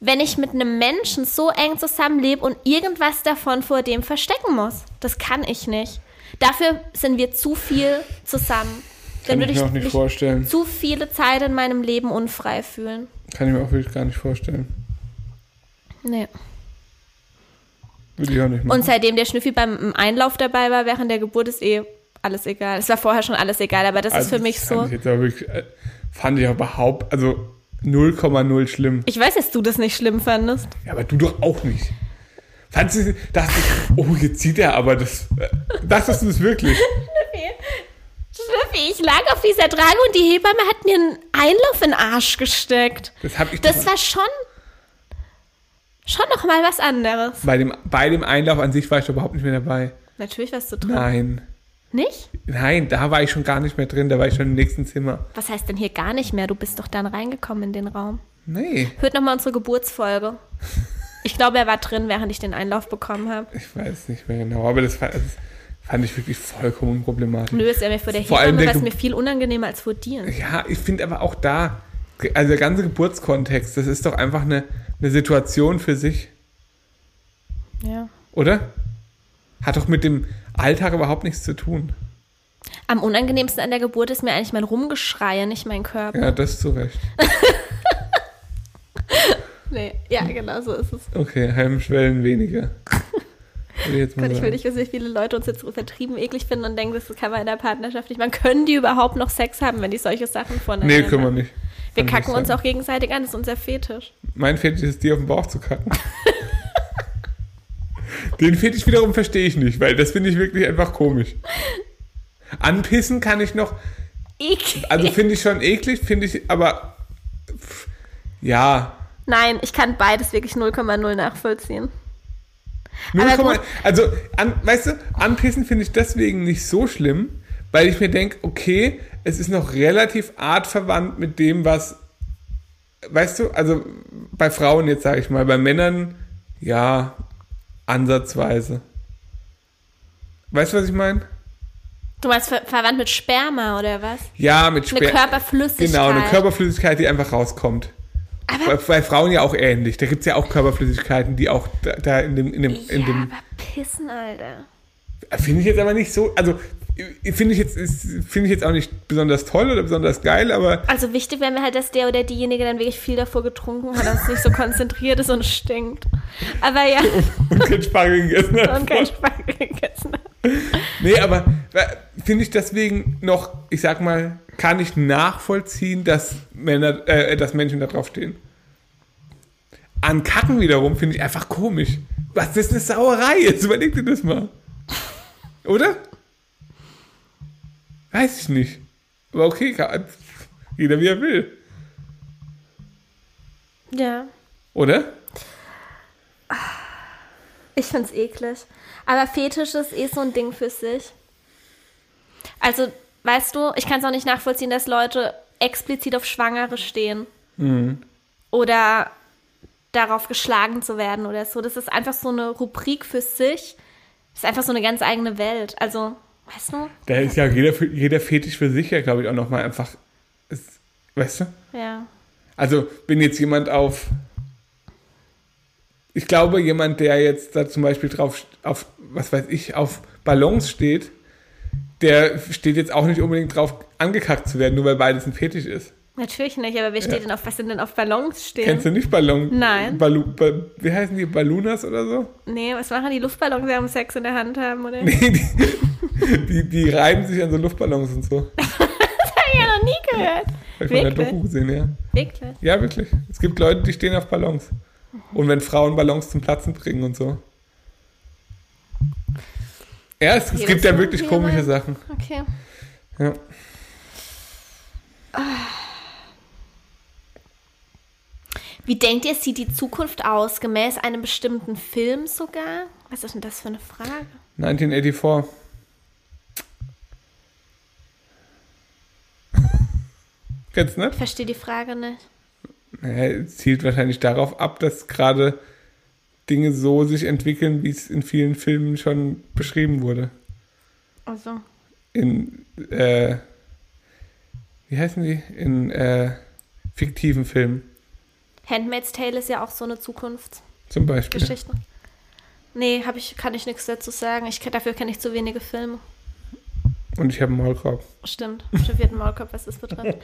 wenn ich mit einem Menschen so eng zusammenlebe und irgendwas davon vor dem verstecken muss. Das kann ich nicht. Dafür sind wir zu viel zusammen. Kann Dann ich würde mir ich auch nicht mich vorstellen. zu viele Zeit in meinem Leben unfrei fühlen. Kann ich mir auch wirklich gar nicht vorstellen. Nee. Würde ich auch nicht machen. Und seitdem der Schnüffi beim Einlauf dabei war, während der Geburt, ist eh alles egal. Es war vorher schon alles egal, aber das ist Also, für mich so. Fand ich, wirklich, äh, fand ich auch überhaupt, also 0,0 schlimm. Ich weiß, dass du das nicht schlimm fandest. Ja, aber du doch auch nicht. Fandst du, dachte ich, oh, jetzt sieht er aber das. Äh, dachtest du das wirklich? Schnüffi, ich lag auf dieser Trage und die Hebamme hat mir einen Einlauf in den Arsch gesteckt. Das habe ich Das war schon, schon noch mal was anderes. bei dem, bei dem Einlauf an sich war ich überhaupt nicht mehr dabei. Natürlich warst du drin. Nein. Nicht? Nein, da war ich schon gar nicht mehr drin, da war ich schon im nächsten Zimmer. Was heißt denn hier gar nicht mehr? Du bist doch dann reingekommen in den Raum. Nee, Hört noch mal unsere Geburtsfolge. Ich glaube, er war drin, während ich den Einlauf bekommen habe. ich weiß nicht mehr genau, aber das, fand- das fand ich wirklich vollkommen unproblematisch. Nö, ist er mir vor der Vor allem Hebamme, was mir viel unangenehmer als vor dir. Ja, ich finde aber auch da, also der ganze Geburtskontext, das ist doch einfach eine, eine Situation für sich, Ja. oder? Hat doch mit dem Alltag überhaupt nichts zu tun. Am unangenehmsten an der Geburt ist mir eigentlich mein Rumgeschreie, nicht mein Körper. Ja, das zu Recht. Nee, ja, genau so ist es. Okay, Hemmschwellen weniger. Jetzt Gott, ich will nicht wissen, wie viele Leute uns jetzt übertrieben eklig finden und denken, das kann man in der Partnerschaft nicht. Man können die überhaupt noch Sex haben, wenn die solche Sachen voneinander Nee, können wir nicht. Wir Kann kacken uns auch gegenseitig an, das ist unser Fetisch. Mein Fetisch ist, dir auf den Bauch zu kacken. Den Fetisch wiederum verstehe ich nicht, weil das finde ich wirklich einfach komisch. Anpissen kann ich noch, Eklig. also finde ich schon eklig, finde ich, aber pff, ja. Nein, ich kann beides wirklich 0,0 nachvollziehen. 0, Aber gut. also, an, weißt du, anpissen finde ich deswegen nicht so schlimm, weil ich mir denke, okay, es ist noch relativ artverwandt mit dem, was, weißt du, also bei Frauen jetzt sage ich mal, bei Männern, ja, ansatzweise. Weißt du, was ich meine? Du meinst ver verwandt mit Sperma oder was? Ja, mit Eine Sper Körperflüssigkeit. Genau, eine Körperflüssigkeit, die einfach rauskommt. Bei, bei Frauen ja auch ähnlich. Da gibt es ja auch Körperflüssigkeiten, die auch da, da in dem, in dem, in ja, dem aber Pissen, Alter. Finde ich jetzt aber nicht so, also finde ich jetzt finde ich jetzt auch nicht besonders toll oder besonders geil, aber Also wichtig wäre mir halt, dass der oder diejenige dann wirklich viel davor getrunken hat, dass es nicht so konzentriert ist und stinkt. Aber ja, und kein Spargel gegessen hat. und kein Spargel gegessen hat. Nee, aber äh, finde ich deswegen noch, ich sag mal, kann ich nachvollziehen, dass Männer, äh, dass Menschen da drauf stehen. An Kacken wiederum finde ich einfach komisch. Was das ist eine Sauerei jetzt? Überleg dir das mal. Oder? Weiß ich nicht. Aber okay, kann, jeder wie er will. Ja, Oder? ich find's eklig. Aber Fetisch ist eh so ein Ding für sich. Also, weißt du, ich kann es auch nicht nachvollziehen, dass Leute explizit auf Schwangere stehen. Oder darauf geschlagen zu werden oder so. Das ist einfach so eine Rubrik für sich. Das ist einfach so eine ganz eigene Welt. Also, weißt du? Da ist ja jeder, jeder Fetisch für sich ja, glaube ich, auch nochmal einfach. Ist, weißt du? Ja. Also, wenn jetzt jemand auf. Ich glaube, jemand, der jetzt da zum Beispiel drauf, auf, was weiß ich, auf Ballons steht, der steht jetzt auch nicht unbedingt drauf, angekackt zu werden, nur weil beides ein Fetisch ist. Natürlich nicht, aber wer steht denn auf, was sind denn auf Ballons stehen? Kennst du nicht Ballon? Nein. Ballu, ba, wie heißen die? Ballunas oder so? Nee, was machen die Luftballons, die haben Sex in der Hand haben, oder? Nee, die, die, die reiben sich an so Luftballons und so. gehört. Habe ich von der Wirklich? Doku gesehen, ja. Wirklich? Ja, wirklich. Es gibt Leute, die stehen auf Ballons. Und wenn Frauen Ballons zum Platzen bringen und so. Ja, es, es Okay, gibt das ja wirklich komische rein. Sachen. Okay. Ja. Wie denkt ihr, sieht die Zukunft aus? Gemäß einem bestimmten Film sogar? Was ist denn das für eine Frage? 1984. Kennst du nicht? Ich verstehe die Frage nicht. Naja, es zielt wahrscheinlich darauf ab, dass gerade Dinge so sich entwickeln, wie es in vielen Filmen schon beschrieben wurde. Also, In, äh, wie heißen die? In äh, fiktiven Filmen Handmaid's Tale ist ja auch so eine Zukunftsgeschichte. zum Beispiel. Nee, hab ich, kann ich nichts dazu sagen. Ich, dafür kenne ich zu wenige Filme. Und ich habe einen Maulkorb. Stimmt, studierten Maulkorb, was das betrifft.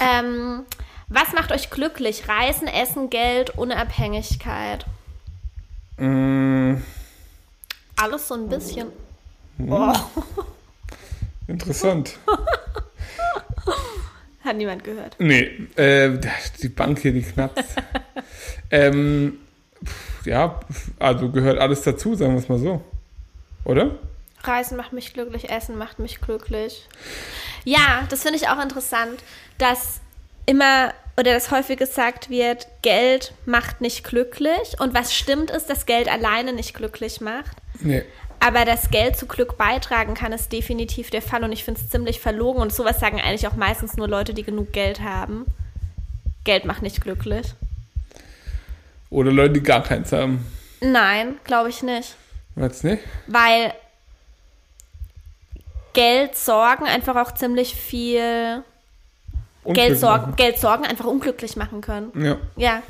ähm, was macht euch glücklich? Reisen, Essen, Geld, Unabhängigkeit. Mm, Alles so ein bisschen. Hm. Oh, interessant. hat niemand gehört. Nee, äh, die Bank hier, die knappt. ähm, ja, also gehört alles dazu, sagen wir es mal so. Oder? Reisen macht mich glücklich, Essen macht mich glücklich. Ja, das finde ich auch interessant, dass immer oder dass häufig gesagt wird, Geld macht nicht glücklich. Und was stimmt ist, dass Geld alleine nicht glücklich macht. Nee. Aber dass Geld zu Glück beitragen kann, ist definitiv der Fall. Und ich finde es ziemlich verlogen. Und sowas sagen eigentlich auch meistens nur Leute, die genug Geld haben. Geld macht nicht glücklich. Oder Leute, die gar keins haben. Nein, glaube ich nicht. Weißt nicht? Weil Geld sorgen einfach auch ziemlich viel Geld machen. Geld sorgen einfach unglücklich machen können. Ja. Ja.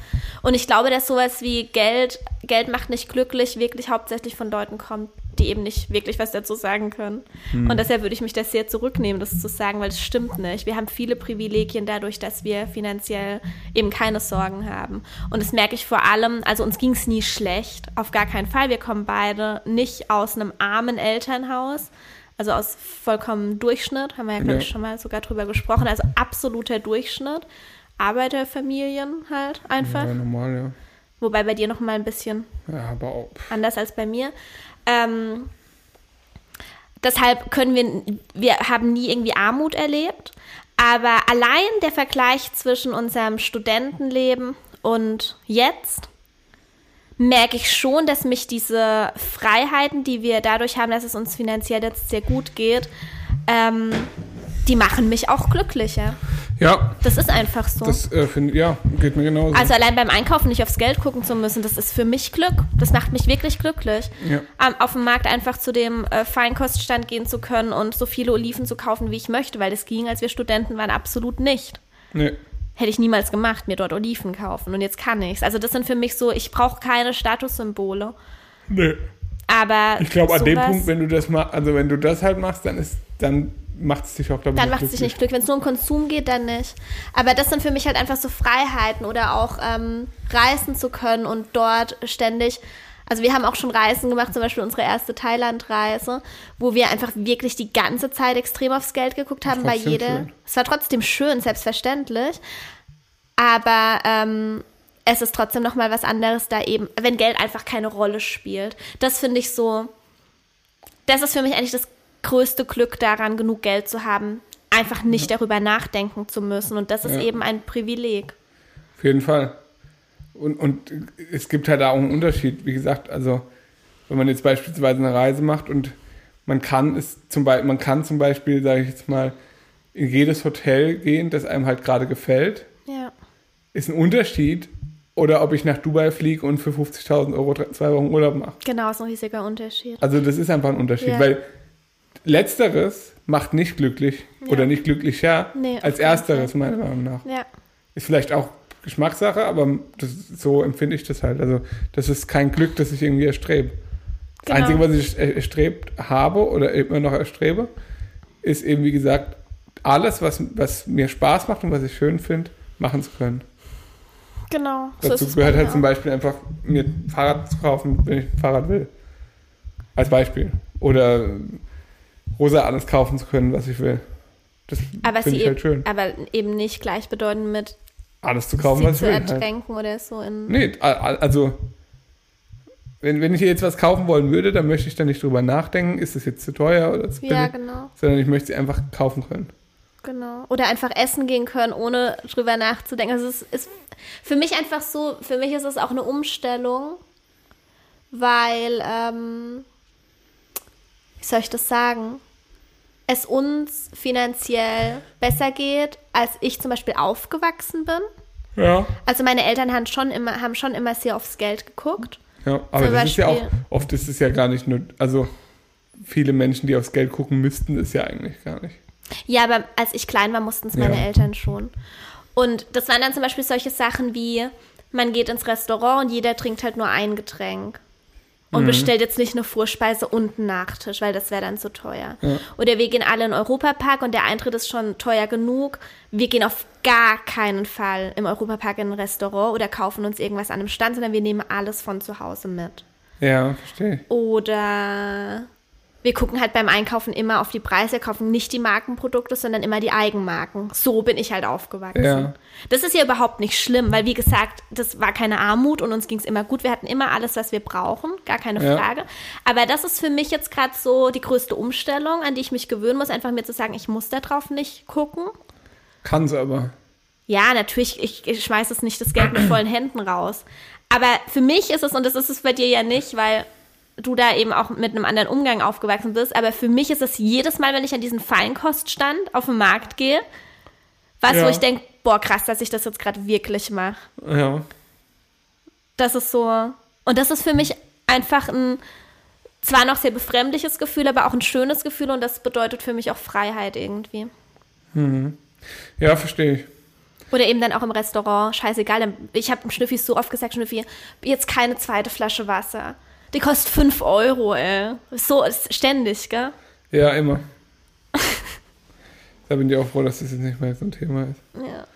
Und ich glaube, dass sowas wie Geld, Geld macht nicht glücklich, wirklich hauptsächlich von Leuten kommt, die eben nicht wirklich was dazu sagen können. Hm. Und deshalb würde ich mich das sehr zurücknehmen, das zu sagen, weil es stimmt nicht. Wir haben viele Privilegien dadurch, dass wir finanziell eben keine Sorgen haben. Und das merke ich vor allem, also uns ging es nie schlecht, auf gar keinen Fall. Wir kommen beide nicht aus einem armen Elternhaus. Also aus vollkommen Durchschnitt, haben wir ja, glaube Ja. ich, schon mal sogar drüber gesprochen. Also absoluter Durchschnitt. Arbeiterfamilien halt einfach. Ja, normal, ja. Wobei bei dir noch mal ein bisschen Ja, aber auch. anders als bei mir. Ähm, deshalb können wir, wir haben nie irgendwie Armut erlebt. Aber allein der Vergleich zwischen unserem Studentenleben und jetzt merke ich schon, dass mich diese Freiheiten, die wir dadurch haben, dass es uns finanziell jetzt sehr gut geht, ähm, die machen mich auch glücklicher. Ja, Das ist einfach so. das äh, finde ja, geht mir genauso. Also allein beim Einkaufen nicht aufs Geld gucken zu müssen, das ist für mich Glück. Das macht mich wirklich glücklich. Ja. Ähm, auf dem Markt einfach zu dem äh, Feinkoststand gehen zu können und so viele Oliven zu kaufen, wie ich möchte, weil das ging, als wir Studenten waren, absolut nicht. nee. Hätte ich niemals gemacht, mir dort Oliven kaufen. Und jetzt kann ich's. Also das sind für mich so, ich brauche keine Statussymbole. Nee. Aber Ich glaube, an dem Punkt, wenn du das machst, also wenn du das halt machst, dann ist, dann macht es dich auch, glaube ich, Dann macht es dich nicht glücklich. Wenn es nur um Konsum geht, dann nicht. Aber das sind für mich halt einfach so Freiheiten oder auch ähm, reisen zu können und dort ständig. Also wir haben auch schon Reisen gemacht, zum Beispiel unsere erste Thailand-Reise, wo wir einfach wirklich die ganze Zeit extrem aufs Geld geguckt haben jeder. schön. Es war trotzdem schön, selbstverständlich. Aber ähm, es ist trotzdem noch mal was anderes da eben, wenn Geld einfach keine Rolle spielt. Das finde ich so, das ist für mich eigentlich das größte Glück daran, genug Geld zu haben, einfach nicht darüber nachdenken zu müssen. Und das ist Ja. eben ein Privileg. Auf jeden Fall. Und, und es gibt halt auch einen Unterschied, wie gesagt, also wenn man jetzt beispielsweise eine Reise macht und man kann es zum Beispiel, man kann zum Beispiel, sage ich jetzt mal, in jedes Hotel gehen, das einem halt gerade gefällt, Ja. ist ein Unterschied. Oder ob ich nach Dubai fliege und für 50.000 Euro zwei Wochen Urlaub mache. Genau, ist ein riesiger Unterschied. Also das ist einfach ein Unterschied, Ja. weil letzteres macht nicht glücklich oder nicht glücklicher Nee, als ersteres, meiner Meinung nach. Ja. Ist vielleicht auch Geschmackssache, aber das, so empfinde ich das halt. Also das ist kein Glück, das ich irgendwie erstrebe. Das Genau. Einzige, was ich er- erstrebt habe oder immer noch erstrebe, ist eben, wie gesagt, alles, was, was mir Spaß macht und was ich schön finde, machen zu können. Genau. So Dazu bei gehört halt zum auch. Beispiel einfach, mir ein Fahrrad zu kaufen, wenn ich ein Fahrrad will. Als Beispiel. Oder rosa alles kaufen zu können, was ich will. Das Aber, finde sie ich halt eben, schön. aber eben nicht gleichbedeutend mit Alles zu kaufen, sie was ich zu will. Halt. ertränken oder so in. Nee, also wenn, wenn ich jetzt was kaufen wollen würde, dann möchte ich da nicht drüber nachdenken, ist das jetzt zu teuer oder zu billig, Ja, genau, sondern ich möchte sie einfach kaufen können. genau. Oder einfach essen gehen können, ohne drüber nachzudenken. Also es ist für mich einfach so, für mich ist es auch eine Umstellung, weil, ähm, wie soll ich das sagen? Es uns finanziell besser geht, als ich zum Beispiel aufgewachsen bin. Ja. Also meine Eltern haben schon immer, haben schon immer sehr aufs Geld geguckt. Ja, aber Zum das ist ja auch, Beispiel- oft ist es ja gar nicht nur, also viele Menschen, die aufs Geld gucken müssten, ist ja eigentlich gar nicht. Ja, aber als ich klein war, mussten es meine Ja. Eltern schon. Und das waren dann zum Beispiel solche Sachen wie, man geht ins Restaurant und jeder trinkt halt nur ein Getränk. Und bestellt jetzt nicht eine Vorspeise und einen Nachtisch, weil das wäre dann zu teuer. Oder wir gehen alle in den Europapark und der Eintritt ist schon teuer genug. Wir gehen auf gar keinen Fall im Europapark in ein Restaurant oder kaufen uns irgendwas an einem Stand, sondern wir nehmen alles von zu Hause mit. Ja, verstehe. Oder wir gucken halt beim Einkaufen immer auf die Preise, kaufen nicht die Markenprodukte, sondern immer die Eigenmarken. So bin ich halt aufgewachsen. Ja. Das ist ja überhaupt nicht schlimm, weil wie gesagt, das war keine Armut und uns ging es immer gut. Wir hatten immer alles, was wir brauchen, gar keine Ja. Frage. Aber das ist für mich jetzt gerade so die größte Umstellung, an die ich mich gewöhnen muss, einfach mir zu sagen, ich muss da drauf nicht gucken. Kann sie aber. Ja, natürlich, ich, ich schmeiße es nicht das Geld mit vollen Händen raus. Aber für mich ist es, und das ist es bei dir ja nicht, weil du da eben auch mit einem anderen Umgang aufgewachsen bist, aber für mich ist es jedes Mal, wenn ich an diesen Feinkoststand auf den Markt gehe, was, Ja. wo ich denke, boah, krass, dass ich das jetzt gerade wirklich mache. Ja. Das ist so, und das ist für mich einfach ein, zwar noch sehr befremdliches Gefühl, aber auch ein schönes Gefühl und das bedeutet für mich auch Freiheit irgendwie. Ja, verstehe ich. Oder eben dann auch im Restaurant, scheißegal. Ich habe dem Schnüffi so oft gesagt, Schnüffi, jetzt keine zweite Flasche Wasser. Die kostet 5 Euro, ey. So ist ständig, gell? Ja, immer. da bin ich auch froh, dass das jetzt nicht mehr so ein Thema ist. Ja.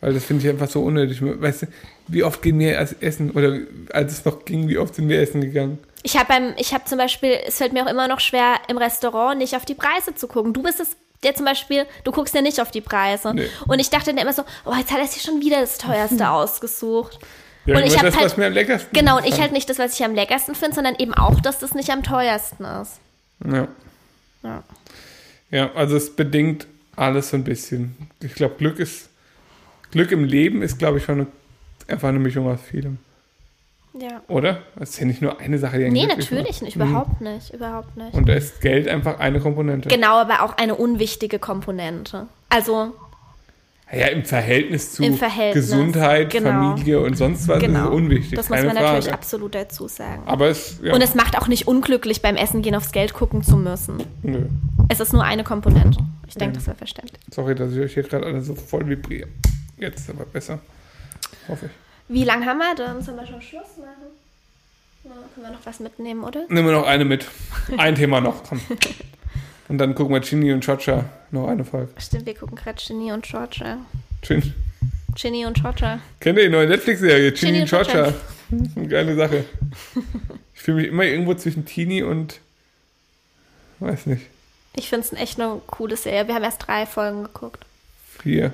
Weil das finde ich einfach so unnötig. Weißt du, wie oft gehen wir als essen? Oder als es noch ging, wie oft sind wir essen gegangen? Ich habe beim, ich habe zum Beispiel, es fällt mir auch immer noch schwer, im Restaurant nicht auf die Preise zu gucken. Du bist es, der zum Beispiel, du guckst ja nicht auf die Preise. Nee. Und ich dachte dann immer so, oh, jetzt hat er sich schon wieder das teuerste ausgesucht. Ja, Und ich hab das, halt- was mir am leckersten Genau, und ich halt nicht das, was ich am leckersten finde, sondern eben auch, dass das nicht am teuersten ist. Ja. Ja. ja, also es bedingt alles so ein bisschen. Ich glaube, Glück ist. Glück im Leben ist, glaube ich, schon eine, einfach eine Mischung aus vielem. Ja. Oder? Es ist ja nicht nur eine Sache, die Nee, glücklich natürlich nicht, Mhm. überhaupt nicht, überhaupt nicht. Und da ist Geld einfach eine Komponente. Genau, aber auch eine unwichtige Komponente. Also, Ja, im Verhältnis zu Im Verhältnis, Gesundheit, genau. Familie und sonst was genau. ist unwichtig. Das muss man natürlich Frage. absolut dazu sagen. Aber es, ja, Und es macht auch nicht unglücklich, beim Essen gehen aufs Geld gucken zu müssen. nö. Es ist nur eine Komponente. Ich denke, das wäre verständlich. Sorry, dass ich euch hier gerade alle so voll vibriere. Jetzt ist aber besser. Hoffe ich. Wie lange haben wir denn? Sollen wir schon Schluss machen? Na, können wir noch was mitnehmen, oder? Nehmen wir noch eine mit. Ein Thema noch, komm. Und dann gucken wir Ginny und Chacha noch eine Folge. Stimmt, wir gucken gerade Ginny und Georgia. Gin. Ginny und Georgia. Kennt ihr die neue Netflix-Serie? Ginny Ginny und Chacha. Eine geile Sache. Ich fühle mich immer irgendwo zwischen Teenie und weiß nicht, Ich finde es echt eine coole Serie. Wir haben erst drei Folgen geguckt. vier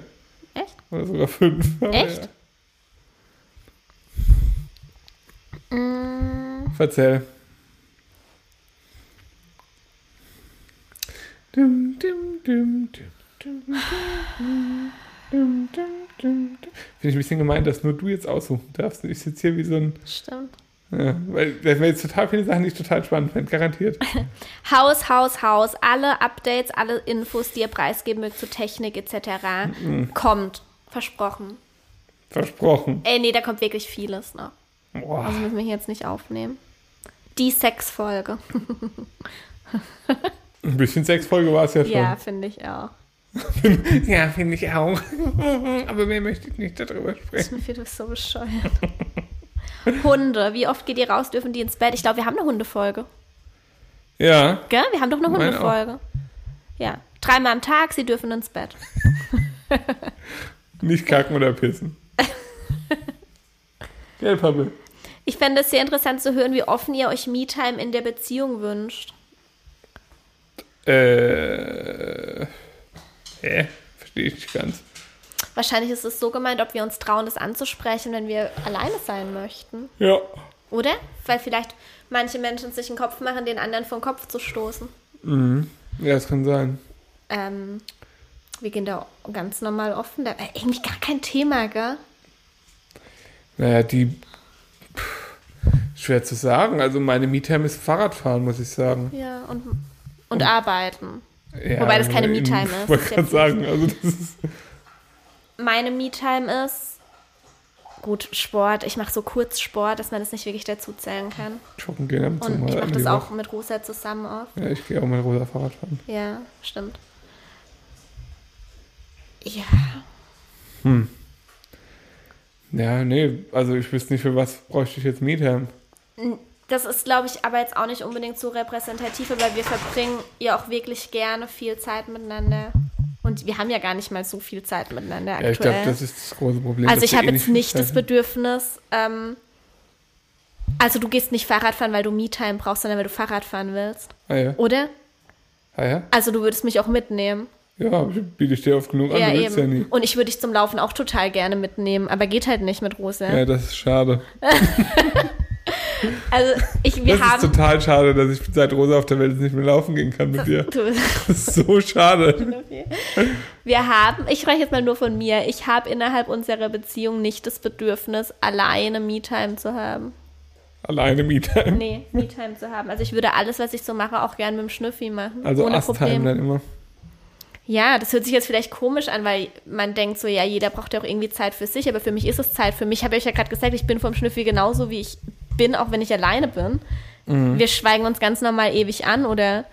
Echt? oder sogar fünf. Echt? Ja. Mm, Verzähl. Dum, dum, dum, Finde ich ein bisschen gemein, dass nur du jetzt aussuchen darfst. Ich sitze hier wie so ein. Stimmt. Ja, weil da wären jetzt total viele Sachen, die ich total spannend fände, garantiert. Haus, Haus, Haus. Alle Updates, alle Infos, die ihr preisgeben mögt zu Technik etc. Mhm. Kommt. Versprochen. Versprochen. Ey, nee, da kommt wirklich vieles noch. Boah. Also müssen wir hier jetzt nicht aufnehmen. Die Sexfolge. Ein bisschen Sexfolge war es ja schon. Ja, finde ich auch. Ja, finde ich auch. Aber mehr möchte ich nicht darüber sprechen. Ich finde das so bescheuert. Hunde. Wie oft geht ihr raus? Dürfen die ins Bett? Ich glaube, wir haben eine Hundefolge. Ja, Gell? Wir haben doch eine. Hundefolge. Ja. Dreimal am Tag, sie dürfen ins Bett. nicht kacken oder pissen. Gell, Pappe? Ich fände es sehr interessant zu hören, wie offen ihr euch Me-Time in der Beziehung wünscht. Äh, Hä? Verstehe ich nicht ganz. Wahrscheinlich ist es so gemeint, ob wir uns trauen, das anzusprechen, wenn wir alleine sein möchten. Ja. Oder? Weil vielleicht manche Menschen sich einen Kopf machen, den anderen vom Kopf zu stoßen. Ja, das kann sein. Ähm, wir gehen da ganz normal offen. Da, äh, irgendwie gar kein Thema, gell? Naja, die. Pff, schwer zu sagen. Also meine Me-Time ist Fahrradfahren, muss ich sagen. Ja, und, und arbeiten. Ja, Wobei das keine in- Me-Time ist. Ich wollte gerade sagen, also das ist. Meine Me-Time ist gut Sport. Ich mache so kurz Sport, dass man das nicht wirklich dazu zählen kann. Joggen gehen am Und ich mache das auch Woche. mit Rosa zusammen oft. Ja, ich gehe auch mal rosa Fahrrad fahren. Ja, stimmt. Ja, Ja, nee, also ich wüsste nicht, für was bräuchte ich jetzt Me-Time. Das ist, glaube ich, aber jetzt auch nicht unbedingt so repräsentativ, weil wir verbringen ja auch wirklich gerne viel Zeit miteinander. Und wir haben ja gar nicht mal so viel Zeit miteinander aktuell. Ja, ich glaube, das ist das große Problem. also ich habe eh jetzt nicht das. Bedürfnis, ähm, also du gehst nicht Fahrrad fahren, weil du Me-Time brauchst, sondern weil du Fahrrad fahren willst. Ah ja, Oder? ah, ja? Also du würdest mich auch mitnehmen. Ja, biete ich dir oft genug an, ja, du ja nie. Und ich würde dich zum Laufen auch total gerne mitnehmen, aber geht halt nicht mit Rosa. Ja, das ist schade. Also ich, wir das ist haben. total schade, dass ich seit Rosa auf der Welt nicht mehr laufen gehen kann mit dir. Das ist so schade. Wir haben, ich spreche jetzt mal nur von mir, ich habe innerhalb unserer Beziehung nicht das Bedürfnis, alleine Me-Time zu haben. Alleine Me-Time. Nee, Me-Time zu haben. Also ich würde alles, was ich so mache, auch gerne mit dem Schnüffi machen. Also ohne Problem. dann immer. Ja, das hört sich jetzt vielleicht komisch an, weil man denkt so, ja, jeder braucht ja auch irgendwie Zeit für sich, aber für mich ist es Zeit für mich. Habe ich ja gerade gesagt, ich bin vom Schnüffi genauso, wie ich bin, auch wenn ich alleine bin. Mhm. Wir schweigen uns ganz normal ewig an oder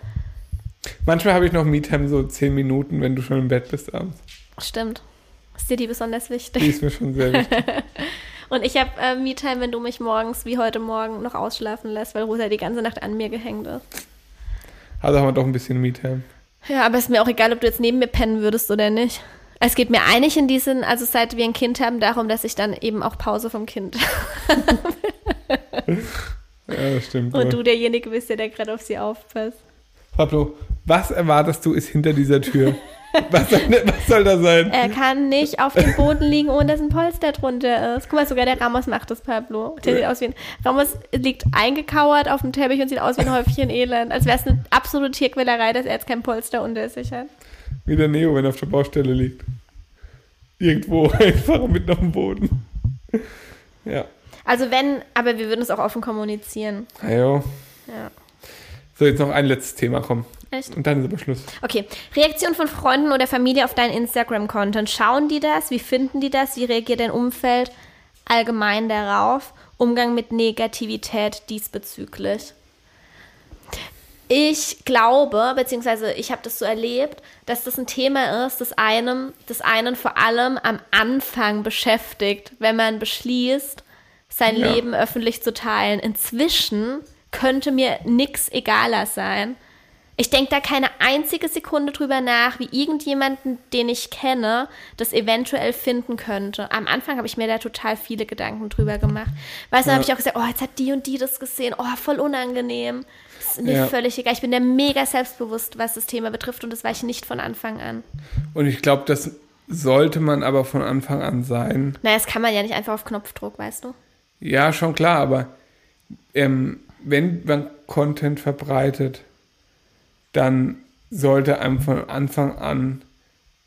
Manchmal habe ich noch Me-Time so 10 Minuten, wenn du schon im Bett bist abends. stimmt. Ist dir die besonders Die wichtig? ist mir schon sehr wichtig. Und ich habe äh, Me-Time, wenn du mich morgens wie heute Morgen noch ausschlafen lässt, weil Rosa die ganze Nacht an mir gehängt ist. Also haben wir doch ein bisschen Me-Time. Ja, aber ist mir auch egal, ob du jetzt neben mir pennen würdest oder nicht. Es geht mir eigentlich in diesen, also seit wir ein Kind haben, darum, dass ich dann eben auch Pause vom Kind Ja, das stimmt. und wohl. du derjenige bist, der, der gerade auf sie aufpasst. Pablo, was erwartest du ist hinter dieser Tür? was, soll, was soll da sein? Er kann nicht auf dem Boden liegen, ohne dass ein Polster drunter ist. Guck mal, sogar der Ramos macht das, Pablo. Der sieht aus wie ein, Ramos liegt eingekauert auf dem Teppich und sieht aus wie ein Häufchen Elend. Als wäre es eine absolute Tierquälerei, dass er jetzt kein Polster unter sich hat. Wie der Neo, wenn er auf der Baustelle liegt. Irgendwo einfach mit auf dem Boden. Ja. Also wenn, aber wir würden es auch offen kommunizieren. Na ja. Ja. So, jetzt noch ein letztes Thema, komm. Echt? Und dann ist aber Schluss. Okay. Reaktion von Freunden oder Familie auf deinen Instagram-Content. Schauen die das? Wie finden die das? Wie reagiert dein Umfeld allgemein darauf? Umgang mit Negativität diesbezüglich. Ich glaube, beziehungsweise ich habe das so erlebt, dass das ein Thema ist, das einem, das einen vor allem am Anfang beschäftigt, wenn man beschließt, sein Ja. Leben öffentlich zu teilen. Inzwischen könnte mir nix egaler sein. Ich denke da keine einzige Sekunde drüber nach, wie irgendjemanden, den ich kenne, das eventuell finden könnte. Am Anfang habe ich mir da total viele Gedanken drüber gemacht. Weißt du, dann habe ich auch gesagt, oh, jetzt hat die und die das gesehen, oh, voll unangenehm. Das ist mir Ja. völlig egal. Ich bin da mega selbstbewusst, was das Thema betrifft und das war ich nicht von Anfang an. Und ich glaube, das sollte man aber von Anfang an sein. Naja, das kann man ja nicht einfach auf Knopfdruck, weißt du? Ja, schon klar, aber ähm, wenn man Content verbreitet, dann sollte einem von Anfang an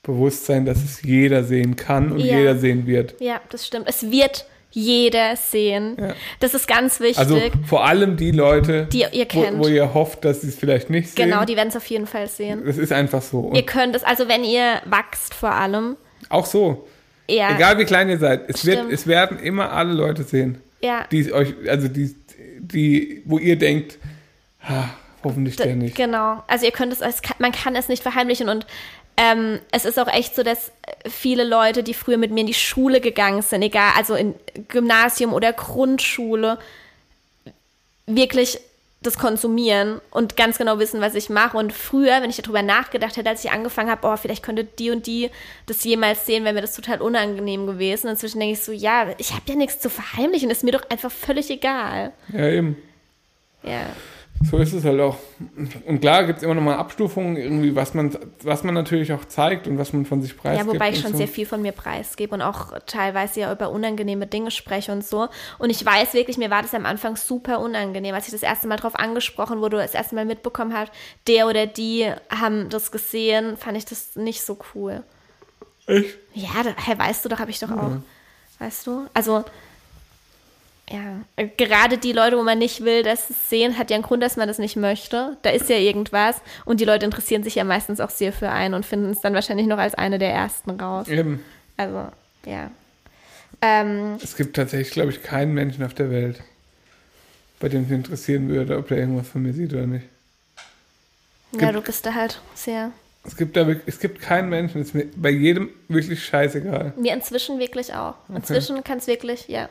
bewusst sein, dass es jeder sehen kann und Ja. jeder sehen wird. Ja, das stimmt. Es wird jeder sehen. Ja. Das ist ganz wichtig. Also vor allem die Leute, Die ihr kennt. Wo, wo ihr hofft, dass sie es vielleicht nicht sehen. genau, die werden es auf jeden Fall sehen. Das ist einfach so. Und Ihr könnt es, also wenn ihr wachst vor allem, auch so. Ja, Egal wie klein ihr seid, es, wird, es werden immer alle Leute sehen, ja, die euch, also die, die, wo ihr denkt, ah, hoffentlich d- der nicht. genau. Also ihr könnt es, es kann, man kann es nicht verheimlichen und ähm, es ist auch echt so, dass viele Leute, die früher mit mir in die Schule gegangen sind, egal, also in Gymnasium oder Grundschule, wirklich das konsumieren und ganz genau wissen, was ich mache. Und früher, wenn ich darüber nachgedacht hätte, als ich angefangen habe, oh, vielleicht könnte die und die das jemals sehen, wäre mir das total unangenehm gewesen. Inzwischen denke ich so, ja, ich habe ja nichts zu verheimlichen, ist mir doch einfach völlig egal. Ja, eben. Ja. So ist es halt auch. Und klar gibt es immer noch mal Abstufungen, irgendwie, was man, was man natürlich auch zeigt und was man von sich preisgibt. Ja, wobei ich schon so. sehr viel von mir preisgebe und auch teilweise ja über unangenehme Dinge spreche und so. Und ich weiß wirklich, mir war das am Anfang super unangenehm, als ich das erste Mal drauf angesprochen wurde, das erste Mal mitbekommen habe, der oder die haben das gesehen, fand ich das nicht so cool. Echt? Ja, da, hey, weißt du doch, habe ich doch auch. Weißt du? Also, ja, gerade die Leute, wo man nicht will, dass sie es sehen, hat ja einen Grund, dass man das nicht möchte. Da ist ja irgendwas. Und die Leute interessieren sich ja meistens auch sehr für einen und finden es dann wahrscheinlich noch als eine der ersten raus. Eben. Also, ja. Ähm, Es gibt tatsächlich, glaube ich, keinen Menschen auf der Welt, bei dem es interessieren würde, ob der irgendwas von mir sieht oder nicht. ja, Gibt- du bist da halt sehr. Es gibt da wirklich, es gibt keinen Menschen, es ist mir bei jedem wirklich scheißegal. Mir inzwischen wirklich auch. Inzwischen kann es wirklich, ja.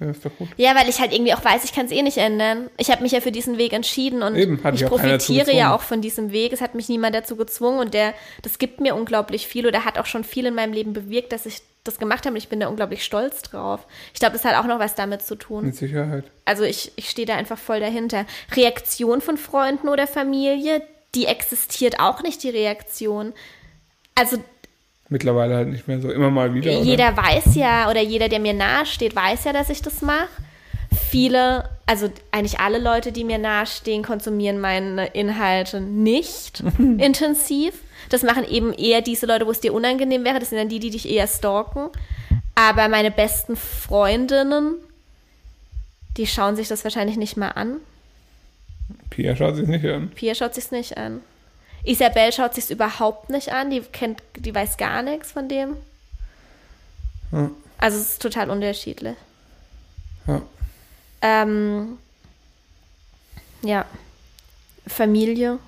Ja, ist doch gut. Ja, weil ich halt irgendwie auch weiß, ich kann es eh nicht ändern. Ich habe mich ja für diesen Weg entschieden und Eben, ich auch profitiere ja auch von diesem Weg. Es hat mich niemand dazu gezwungen und der, das gibt mir unglaublich viel oder hat auch schon viel in meinem Leben bewirkt, dass ich das gemacht habe und ich bin da unglaublich stolz drauf. Ich glaube, das hat auch noch was damit zu tun. Mit Sicherheit. Also ich, ich stehe da einfach voll dahinter. Reaktion von Freunden oder Familie, die existiert auch nicht, die Reaktion. Also Mittlerweile halt nicht mehr so. Immer mal wieder. Oder? jeder weiß ja, oder jeder, der mir nahe steht, weiß ja, dass ich das mache. Viele, also eigentlich alle Leute, die mir nahestehen, konsumieren meine Inhalte nicht intensiv. Das machen eben eher diese Leute, wo es dir unangenehm wäre. Das sind dann die, die dich eher stalken. Aber meine besten Freundinnen, die schauen sich das wahrscheinlich nicht mal an. Pia schaut sich nicht an. Pia schaut sich's nicht an. Isabel schaut sich's überhaupt nicht an. Die kennt, die weiß gar nichts von dem. Ja. Also es ist total unterschiedlich. Ja. Ähm, ja. Familie.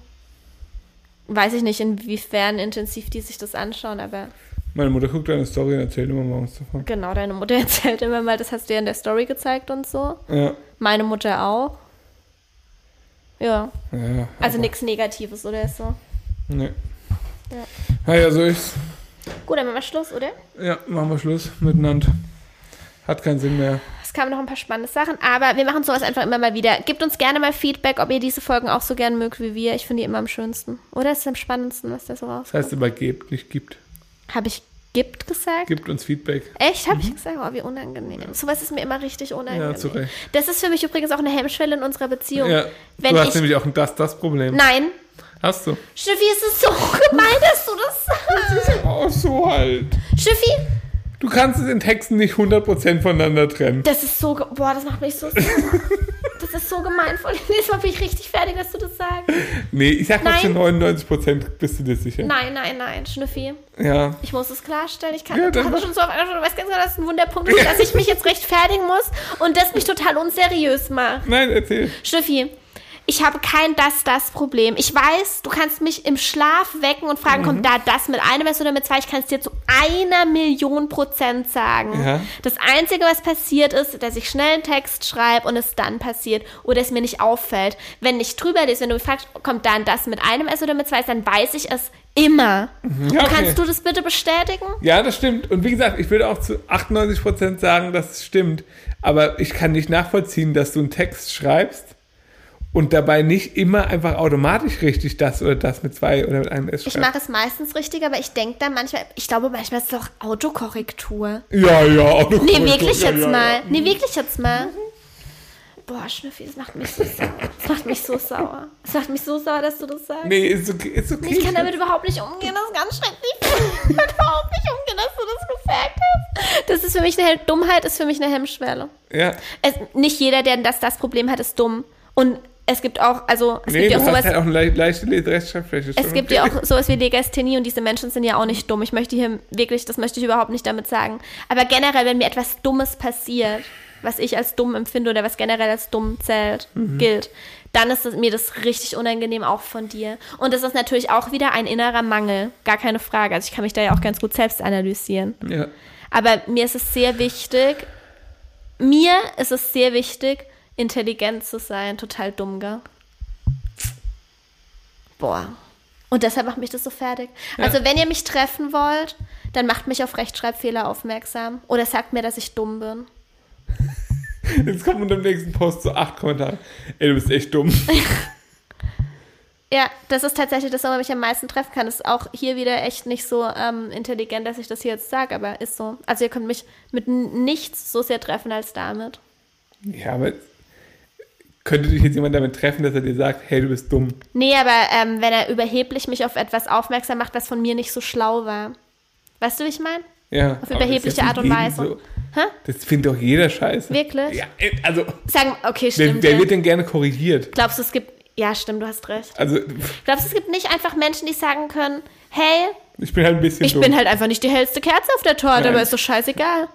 Weiß ich nicht, inwiefern intensiv die sich das anschauen, aber Meine Mutter guckt eine Story und erzählt immer morgens davon. genau, deine Mutter erzählt immer mal, das hast du ja in der Story gezeigt und so. Ja. Meine Mutter auch. Ja, ja also nichts Negatives oder so. Nee. Ja. Naja, so ist's. Gut, dann machen wir Schluss, oder? Ja, machen wir Schluss miteinander. Hat keinen Sinn mehr. Es kamen noch ein paar spannende Sachen, aber wir machen sowas einfach immer mal wieder. Gebt uns gerne mal Feedback, ob ihr diese Folgen auch so gern mögt wie wir. Ich finde die immer am schönsten. Oder ist es am spannendsten, was da so raus? Das heißt aber gebt, nicht gibt. Habe ich gibt gesagt? Gibt uns Feedback. Echt? Habe ich gesagt? Oh, wie unangenehm. Sowas ist mir immer richtig unangenehm. Mhm. Ja, zu Recht. Das ist für mich übrigens auch eine Hemmschwelle in unserer Beziehung. Ja, Wenn du hast ich, nämlich auch ein das, das Problem. Nein. Hast du. Schiffi, es ist so gemein, dass du das sagst. Oh, so halt. Schiffi, Du kannst es in Texten nicht 100% voneinander trennen. das ist so, boah, das macht mich so. Das ist so gemein von dir. Nächstes Mal bin ich richtig fertig, dass du das sagst. Nee, ich sag mal zu 99% bist du dir sicher. Nein, nein, nein, Schnüffi. Ja. Ich muss es klarstellen. Ich kann Ja, hast schon so auf einmal schon, du weißt ganz genau, dass es ein Wunderpunkt ist, dass ich mich jetzt rechtfertigen muss und das mich total unseriös macht. Nein, erzähl. Schnüffi, ich habe kein Das-Das-Problem. Ich weiß, du kannst mich im Schlaf wecken und fragen, Mhm. kommt da das mit einem S oder mit zwei? Ich kann es dir zu einer Million Prozent sagen. Ja. Das Einzige, was passiert ist, dass ich schnell einen Text schreibe und es dann passiert oder es mir nicht auffällt. Wenn ich drüber lese, wenn du mich fragst, kommt dann das mit einem S oder mit zwei dann weiß ich es immer. Ja, Und okay. kannst du das bitte bestätigen? Ja, das stimmt. Und wie gesagt, ich würde auch zu 98% sagen, dass es stimmt. Aber ich kann nicht nachvollziehen, dass du einen Text schreibst und dabei nicht immer einfach automatisch richtig das oder das mit zwei oder mit einem S Ich schreibst. mache es meistens richtig, aber ich denke dann manchmal, ich glaube manchmal ist es doch Autokorrektur. Ja, ja, Nee, Autokorrektur, wirklich ja, jetzt ja, mal. Ja. Nee, wirklich jetzt mal. Boah, Schnüffi, das macht mich so sauer. Das macht mich so sauer. Das macht mich so sauer, dass du das sagst. Nee, ist okay. Ist okay. Ich kann damit überhaupt nicht umgehen, das ist ganz schrecklich. Ich kann überhaupt nicht umgehen, dass du das gesagt hast. Das ist für mich eine Hel- Dummheit, ist für mich eine Hemmschwelle. ja. Es, nicht jeder, der das, das Problem hat, ist dumm. Und es gibt auch, also es Nee, gibt ja auch sowas. halt auch eine le leichte Rechtschreibfläche. Es gibt ja auch sowas wie Legasthenie und diese Menschen sind ja auch nicht dumm. Ich möchte hier wirklich, das möchte ich überhaupt nicht damit sagen. Aber generell, wenn mir etwas Dummes passiert, was ich als dumm empfinde oder was generell als dumm zählt, gilt, dann ist mir das richtig unangenehm auch von dir. Und das ist natürlich auch wieder ein innerer Mangel, gar keine Frage. Also ich kann mich da ja auch ganz gut selbst analysieren. Ja. Aber mir ist es sehr wichtig, mir ist es sehr wichtig, intelligent zu sein, total dumm, gell? Boah. Und deshalb macht mich das so fertig. Also, wenn ihr mich treffen wollt, dann macht mich auf Rechtschreibfehler aufmerksam. Oder sagt mir, dass ich dumm bin. Jetzt kommen unter dem nächsten Post so acht Kommentare. Ey, du bist echt dumm. Ja, das ist tatsächlich das, wo man mich am meisten treffen kann. Das ist auch hier wieder echt nicht so ähm, intelligent, dass ich das hier jetzt sage, aber ist so. Also ihr könnt mich mit nichts so sehr treffen als damit. Ja, aber könnte dich jetzt jemand damit treffen, dass er dir sagt, hey, du bist dumm? Nee, aber ähm, wenn er überheblich mich auf etwas aufmerksam macht, was von mir nicht so schlau war. Weißt du, wie ich meine? Ja. Auf überhebliche Art und Weise. So. Das findet doch jeder scheiße. Wirklich? Ja, äh, also, Sagen, okay, stimmt. wer ja. wird denn gerne korrigiert? Glaubst du, es gibt. Ja, stimmt, du hast recht. Also, Glaubst du, es gibt nicht einfach Menschen, die sagen können, hey, ich bin halt ein bisschen ich dumm. bin halt einfach nicht die hellste Kerze auf der Torte, Nein. aber ist doch scheißegal.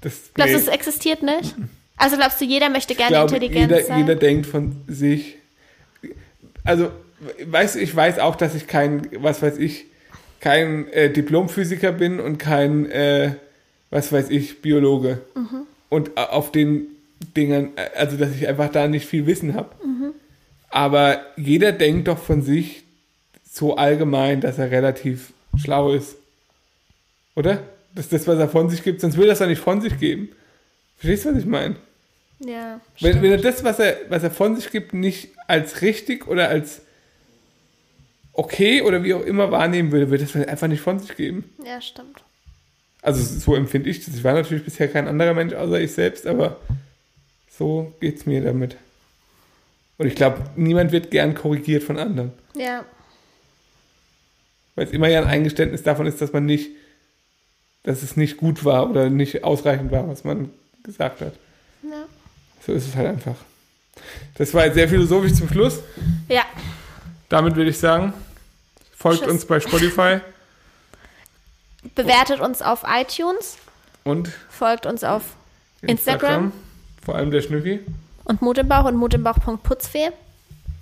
das, Glaubst du, nee. es existiert nicht? Also glaubst du, jeder möchte ich gerne glaube, intelligent jeder, sein? jeder denkt von sich. Also, weißt du, ich weiß auch, dass ich kein, was weiß ich, kein äh, Diplomphysiker bin und kein, äh, was weiß ich, Biologe. Mhm. Und äh, auf den Dingern, äh, also dass ich einfach da nicht viel Wissen habe. Mhm. Aber jeder denkt doch von sich so allgemein, dass er relativ schlau ist. Oder? Das ist das, was er von sich gibt, sonst will er es doch nicht von sich geben. Verstehst du, was ich meine? ja, Wenn, stimmt. wenn er das, was er, was er von sich gibt, nicht als richtig oder als okay oder wie auch immer wahrnehmen würde, würde er es einfach nicht von sich geben. ja, stimmt. Also so empfinde ich das. Ich war natürlich bisher kein anderer Mensch außer ich selbst, aber so geht's mir damit. Und ich glaube, niemand wird gern korrigiert von anderen. Ja, Weil es immer ja ein Eingeständnis davon ist, dass man nicht, dass es nicht gut war oder nicht ausreichend war, was man gesagt hat. ja. So ist es halt einfach. Das war jetzt sehr philosophisch zum Schluss. Ja, Damit würde ich sagen, folgt Tschüss. uns bei Spotify bewertet uns auf iTunes, und folgt uns auf Instagram, Vor allem der Schnüffi. und Mut im Bauch und Mut im Bauch.putzfee,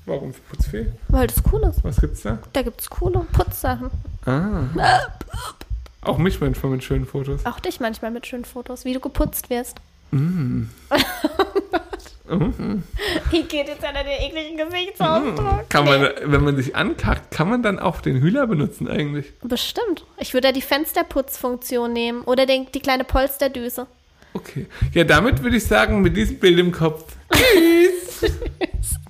Warum für Putzfee? weil das cool ist. Was gibt's da? Da gibt's coole Putzsachen. Ah. Auch mich manchmal mit schönen Fotos. Auch dich manchmal mit schönen Fotos, wie du geputzt wirst. Mhm. Wie geht jetzt an den ekligen Gesichtsausdruck? Kann man, wenn man sich ankackt, kann man dann auch den Hühler benutzen eigentlich? Bestimmt. Ich würde da die Fensterputzfunktion nehmen oder den, die kleine Polsterdüse. Okay. Ja, damit würde ich sagen, mit diesem Bild im Kopf. Tschüss.